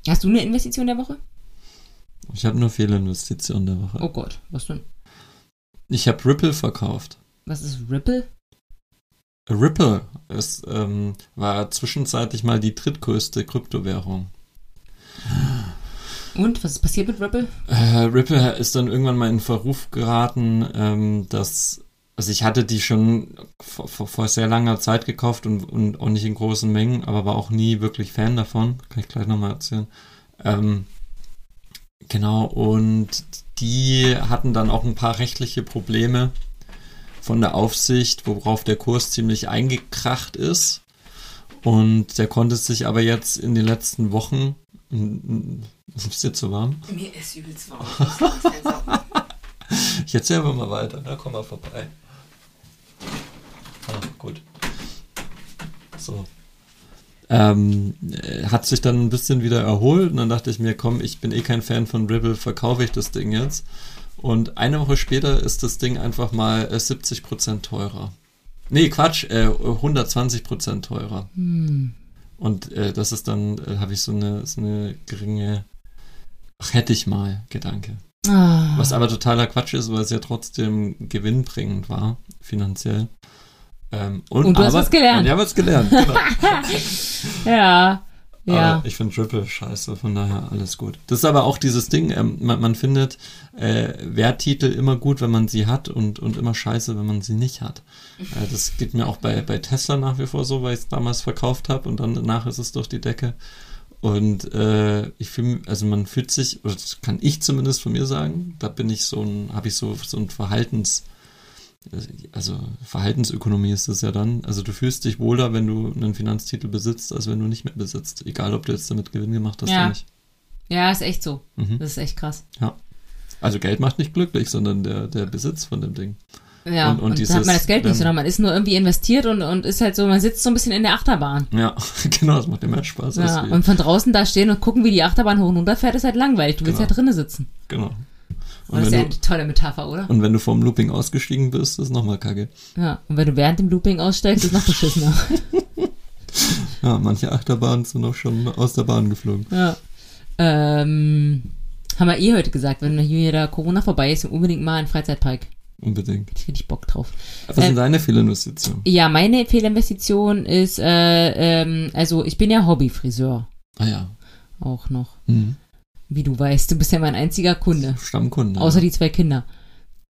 hast du eine Investition der Woche?
Ich habe nur Fehlinvestitionen der Woche.
Oh Gott, was denn?
Ich habe Ripple verkauft.
Was ist Ripple?
Ripple ist, ähm, war zwischenzeitlich mal die drittgrößte Kryptowährung.
Und was ist passiert mit Ripple?
Äh, Ripple ist dann irgendwann mal in Verruf geraten, ähm, dass also ich hatte die schon vor, vor, sehr langer Zeit gekauft und, und auch nicht in großen Mengen, aber war auch nie wirklich Fan davon. Kann ich gleich nochmal erzählen. Ähm, genau, und die hatten dann auch ein paar rechtliche Probleme von der Aufsicht, worauf der Kurs ziemlich eingekracht ist. Und der konnte sich aber jetzt in den letzten Wochen. Ist jetzt so warm? Mir ist übelst warm. ich erzähle mal weiter, da komm mal vorbei. Ah, gut. So. Ähm, hat sich dann ein bisschen wieder erholt und dann dachte ich mir, komm, ich bin eh kein Fan von Ribble, verkaufe ich das Ding jetzt. Und eine Woche später ist das Ding einfach mal 70% äh, teurer. Nee, Quatsch, äh, 120% teurer. Hm. Und äh, das ist dann, äh, habe ich so eine, so eine geringe, ach, hätte ich mal Gedanke. Ah. Was aber totaler Quatsch ist, weil es ja trotzdem gewinnbringend war, finanziell.
Ähm, und, und, du aber, hast was gelernt.
Ja, was gelernt, genau.
ja. Ja.
Aber ich finde Triple scheiße, von daher alles gut. Das ist aber auch dieses Ding, ähm, man, man, findet äh, Werttitel immer gut, wenn man sie hat und, und immer scheiße, wenn man sie nicht hat. Äh, das geht mir auch bei, bei Tesla nach wie vor so, weil ich es damals verkauft habe und dann danach ist es durch die Decke. Und äh, ich fühle, also man fühlt sich, oder das kann ich zumindest von mir sagen, da bin ich so ein, habe ich so, so ein Verhaltens- also Verhaltensökonomie ist das ja dann. Also du fühlst dich wohler, wenn du einen Finanztitel besitzt, als wenn du nicht mehr besitzt. Egal, ob du jetzt damit Gewinn gemacht hast
ja.
oder nicht.
Ja, ist echt so. Mhm. Das ist echt krass.
Ja. Also Geld macht nicht glücklich, sondern der, der Besitz von dem Ding.
Ja, und, und, und dieses, hat man das Geld nicht, sondern man ist nur irgendwie investiert und, und ist halt so, man sitzt so ein bisschen in der Achterbahn.
Ja, genau, das macht immer Spaß.
Ja, und von draußen da stehen und gucken, wie die Achterbahn hoch und runter fährt, ist halt langweilig. Du willst genau. ja drinnen sitzen.
Genau.
Und das ist ja
du-
eine tolle Metapher, oder?
Und wenn du vom Looping ausgestiegen bist, ist nochmal kacke.
Ja. Und wenn du während dem Looping aussteigst, ist noch beschissener.
Ja, manche Achterbahnen sind auch schon aus der Bahn geflogen.
ja. Ähm, haben wir eh heute gesagt, wenn hier wieder Corona vorbei ist, unbedingt mal einen Freizeitpark.
Unbedingt.
Hätte ich richtig Bock drauf.
Was
Äh,
sind deine Fehlinvestitionen?
Ja, meine Fehlinvestition ist, äh, ähm, also ich bin ja Hobbyfriseur.
Ah ja.
Auch noch.
Mhm.
Wie du weißt, du bist ja mein einziger Kunde.
Stammkunde.
Außer die zwei Kinder.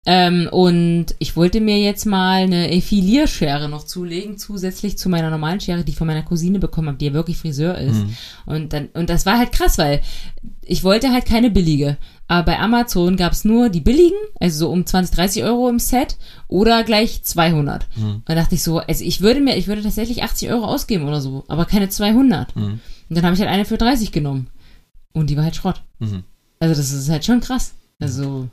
Ähm, und ich wollte mir jetzt mal eine Effilierschere noch zulegen, zusätzlich zu meiner normalen Schere, die ich von meiner Cousine bekommen habe, die ja wirklich Friseur ist.
Mhm.
Und dann, und das war halt krass, weil ich wollte halt keine billige. Aber bei Amazon gab's nur die billigen, also so um 20, 30 Euro im Set oder gleich 200.
Mhm.
Und da dachte ich so, also ich würde mir, ich würde tatsächlich 80 Euro ausgeben oder so, aber keine 200.
Mhm.
Und dann habe ich halt eine für 30 genommen. Und die war halt Schrott.
Mhm.
Also das ist halt schon krass. Also,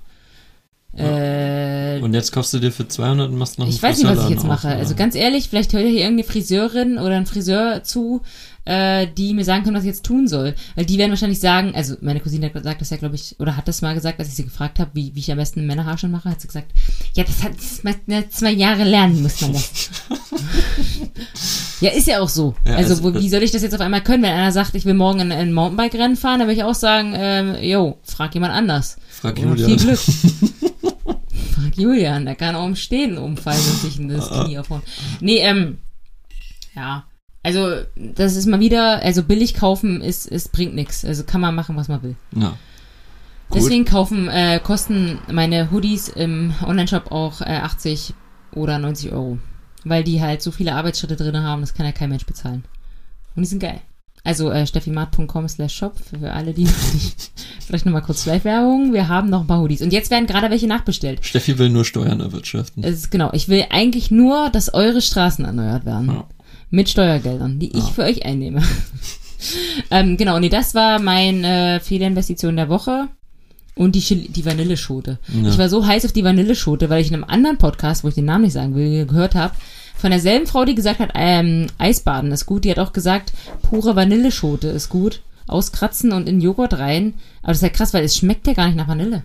äh,
Und jetzt kaufst du dir für 200 und machst noch einen
ich weiß nicht, was ich jetzt mache.
auf,
Also ganz ehrlich, vielleicht hört hier irgendeine Friseurin oder ein Friseur zu, äh, die mir sagen können, was ich jetzt tun soll. Weil die werden wahrscheinlich sagen, also meine Cousine hat gesagt das ja, glaube ich, oder hat das mal gesagt, als ich sie gefragt habe, wie, wie ich am besten Männerhaarschnitt mache, hat sie gesagt, ja, das hat das zwei Jahre lernen, muss man das. ja, ist ja auch so.
Ja,
also,
also,
wo, wie soll ich das jetzt auf einmal können, wenn einer sagt, ich will morgen ein, ein Mountainbike-Rennen fahren, dann würde ich auch sagen, ähm, yo, frag jemand anders.
Frag
Und
Julian.
Viel Glück. Julian, der kann auch im Stehen umfallen und sich in das Knie aufhauen. Nee, ähm, ja. Also, das ist mal wieder, also billig kaufen ist, ist bringt nichts. Also kann man machen, was man will.
Ja. Gut.
Deswegen kaufen, äh, kosten meine Hoodies im Onlineshop auch äh, 80 oder 90 Euro. Weil die halt so viele Arbeitsschritte drin haben, das kann ja kein Mensch bezahlen. Und die sind geil. Also äh, steffimart.com slash shop für alle, die. Vielleicht nochmal kurz Live-Werbung. Wir haben noch ein paar Hoodies. Und jetzt werden gerade welche nachbestellt.
Steffi will nur Steuern erwirtschaften.
Es ist genau. Ich will eigentlich nur, dass eure Straßen erneuert werden.
Ja.
Mit Steuergeldern, die ich
Ja.
für euch einnehme. ähm, genau, nee, das war meine äh, Fehlerinvestition der Woche. Und die, Chili- die Vanilleschote.
Ja.
Ich war so heiß auf die Vanilleschote, weil ich in einem anderen Podcast, wo ich den Namen nicht sagen will, gehört habe, von derselben Frau, die gesagt hat, ähm, Eisbaden ist gut, die hat auch gesagt, pure Vanilleschote ist gut. Auskratzen und in Joghurt rein. Aber das ist ja krass, weil es schmeckt ja gar nicht nach Vanille.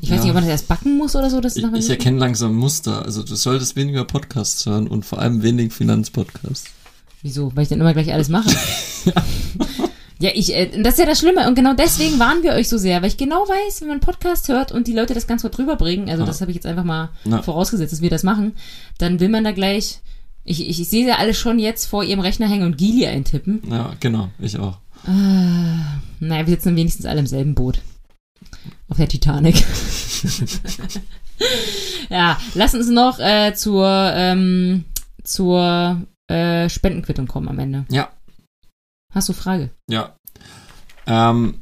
Ich weiß.
Ja.
nicht, ob man das erst backen muss oder so, dass es
Ich,
nach
ich erkenne langsam Muster. Also du solltest weniger Podcasts hören und vor allem wenig Finanzpodcasts.
Wieso? Weil ich dann immer gleich alles mache. ja, ich, äh, das ist ja das Schlimme. Und genau deswegen warnen wir euch so sehr, weil ich genau weiß, wenn man einen Podcast hört und die Leute das ganz kurz rüberbringen, also
Ja.
das habe ich jetzt einfach mal
Ja.
vorausgesetzt, dass wir das machen, dann will man da gleich, ich, ich, ich sehe ja alle schon jetzt vor ihrem Rechner hängen und Gili eintippen.
Ja, genau. Ich auch.
Naja, wir sitzen wenigstens alle im selben Boot. Auf der Titanic. ja, lass uns noch äh, zur, ähm, zur äh, Spendenquittung kommen am Ende.
Ja.
Hast du Frage?
Ja. Ähm,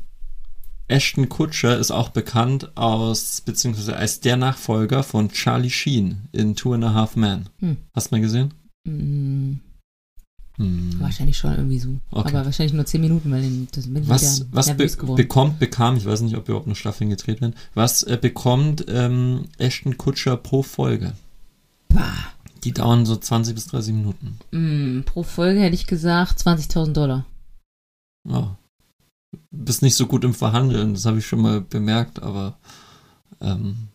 Ashton Kutcher ist auch bekannt aus, beziehungsweise als der Nachfolger von Charlie Sheen in Two and a Half Men.
Hm.
Hast du mal gesehen?
Hm,
Hm.
wahrscheinlich schon irgendwie so.
Okay.
Aber wahrscheinlich nur 10 Minuten, weil den, das bin ich
Was, was be
geworden.
bekommt, bekam, ich weiß nicht, ob überhaupt noch Staffeln gedreht werden, was äh, bekommt ähm, Ashton Kutcher pro Folge?
Bah.
Die dauern so 20 bis 30 Minuten.
Hm, pro Folge hätte ich gesagt 20.000 Dollar.
Ja. Bist nicht so gut im Verhandeln, das habe ich schon mal bemerkt, aber ähm,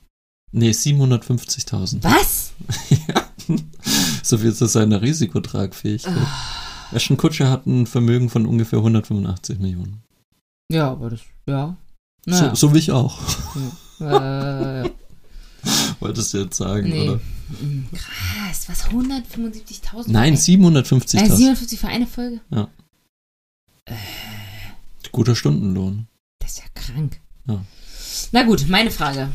nee, 750.000.
Was?
ja. So viel zu seiner Risikotragfähigkeit. Ashton Kutcher hat ein Vermögen von ungefähr 185 Millionen.
Ja, aber das, ja. Naja.
So, so wie ich auch.
äh, ja.
Wolltest du jetzt sagen,
Nee.
oder?
Hm, Krass, was? 175.000?
Nein,
Äh,
750.000.
57 für eine Folge?
Guter Stundenlohn.
Das ist ja krank.
Ja.
Na gut, meine Frage.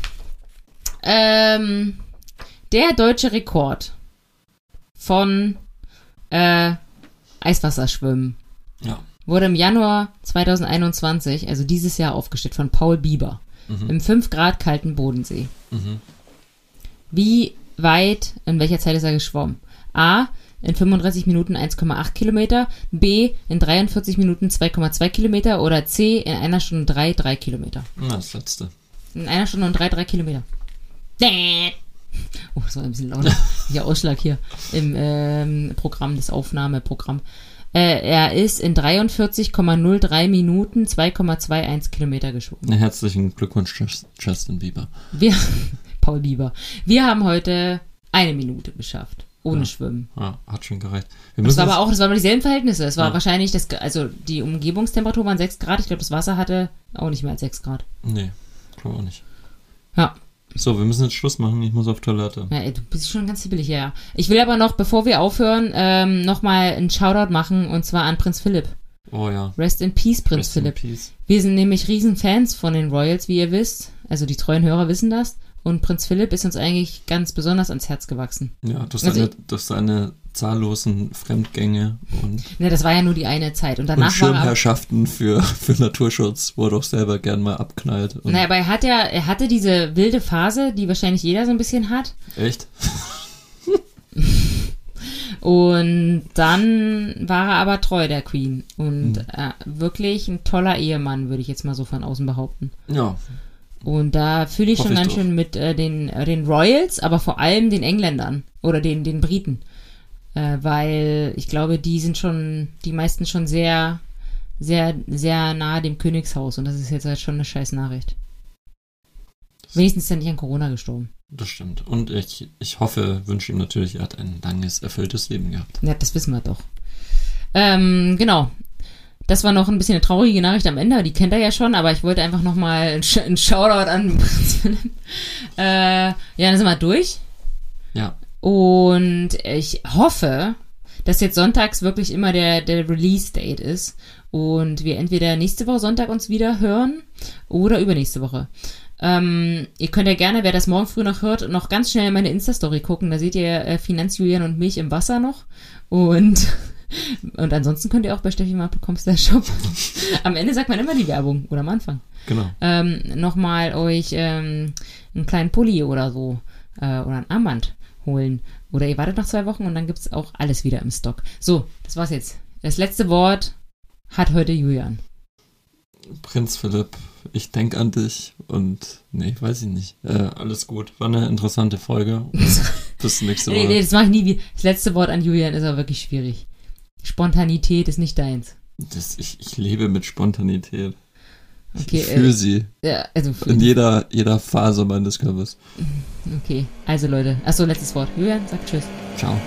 Ähm, der deutsche Rekord von äh, Eiswasserschwimmen
Ja.
wurde im Januar 2021, also dieses Jahr, aufgestellt von Paul Bieber
Mhm.
im 5 Grad kalten Bodensee.
Mhm.
Wie weit, in welcher Zeit ist er geschwommen? A. In 35 Minuten 1,8 Kilometer. B. In 43 Minuten 2,2 Kilometer. Oder C. In einer Stunde 3, 3 Kilometer.
Na, das letzte.
In einer Stunde und 3, 3 Kilometer. Oh, das war ein bisschen lauter. Hier Ausschlag hier im ähm, Programm, das Aufnahmeprogramm. Äh, er ist in 43,03 Minuten 2,21 Kilometer geschwommen.
Na, herzlichen Glückwunsch, Just- Justin Bieber.
Wir, Paul Bieber. Wir haben heute eine Minute geschafft. Ohne
Ja.
Schwimmen.
Ja, hat schon gereicht. Wir
Das war aber auch, das waren aber dieselben Verhältnisse. Es war
Ja.
wahrscheinlich, das, also die Umgebungstemperatur waren 6 Grad. Ich glaube, das Wasser hatte auch nicht mehr als 6 Grad.
Nee, glaube auch nicht.
Ja.
So, wir müssen jetzt Schluss machen. Ich muss auf Toilette.
Ja, ey, du bist schon ganz hibbelig, ja. Ich will aber noch, bevor wir aufhören, ähm, nochmal einen Shoutout machen und zwar an Prinz Philipp.
Oh ja.
Rest in Peace, Prinz
Rest in
Philipp.
Peace.
Wir sind nämlich Riesenfans von den Royals, wie ihr wisst. Also die treuen Hörer wissen das. Und Prinz Philipp ist uns eigentlich ganz besonders ans Herz gewachsen.
Ja, durch
Also
seine, durch seine zahllosen Fremdgänge und,
Ja, das war ja nur die eine Zeit. Und
und
danach er.
Schirmherrschaften für, für Naturschutz, wo er doch selber gern mal abknallt. Und
Naja, aber er hat ja, er hatte diese wilde Phase, die wahrscheinlich jeder so ein bisschen hat.
Echt?
Und dann war er aber treu der Queen. Und
Hm.
äh, wirklich ein toller Ehemann, würde ich jetzt mal so von außen behaupten.
Ja,
Und da fühle ich
Hoffe
schon
ich
ganz
doch.
schön mit äh, den, äh, den Royals, aber vor allem den Engländern oder den, den Briten. Äh, weil ich glaube, die sind schon, die meisten schon sehr, sehr, sehr nahe dem Königshaus. Und das ist jetzt halt schon eine scheiß Nachricht. Wenigstens ist er nicht an Corona gestorben.
das stimmt. Und ich, ich hoffe, wünsche ihm natürlich, er hat ein langes, erfülltes Leben gehabt.
Ja, das wissen wir doch. Ähm, genau. Das war noch ein bisschen eine traurige Nachricht am Ende, die kennt er ja schon, aber ich wollte einfach nochmal einen Sh- einen Shoutout an. Äh, ja, dann sind wir durch.
Ja,
Und ich hoffe, dass jetzt sonntags wirklich immer der, der Release-Date ist und wir entweder nächste Woche Sonntag uns wieder hören oder übernächste Woche. Ähm, ihr könnt ja gerne, wer das morgen früh noch hört, noch ganz schnell meine Insta-Story gucken. Da seht ihr äh, Finanzjulian und mich im Wasser noch. Und, und ansonsten könnt ihr auch bei steffimark.com slash shop. Am Ende sagt man immer die Werbung oder am Anfang
genau.
ähm, nochmal euch ähm, einen kleinen Pulli oder so äh, oder ein Armband holen. Oder ihr wartet noch zwei Wochen und dann gibt's auch alles wieder im Stock. So, das war's jetzt. Das letzte Wort hat heute Julian.
Prinz Philipp, ich denke an dich und nee, weiß ich nicht. Äh, alles gut. War eine interessante Folge. Bis nächste
Nee,
Woche.
nee, das mache ich nie wieder. Das letzte Wort an Julian ist aber wirklich schwierig. Spontanität ist nicht deins.
Das, ich, ich lebe mit Spontanität.
Okay,
ich fühle
äh,
sie
Ja, also,
in jeder, jeder Phase meines Körpers.
okay. Also Leute, achso, letztes Wort. Julian, sagt Tschüss.
Ciao.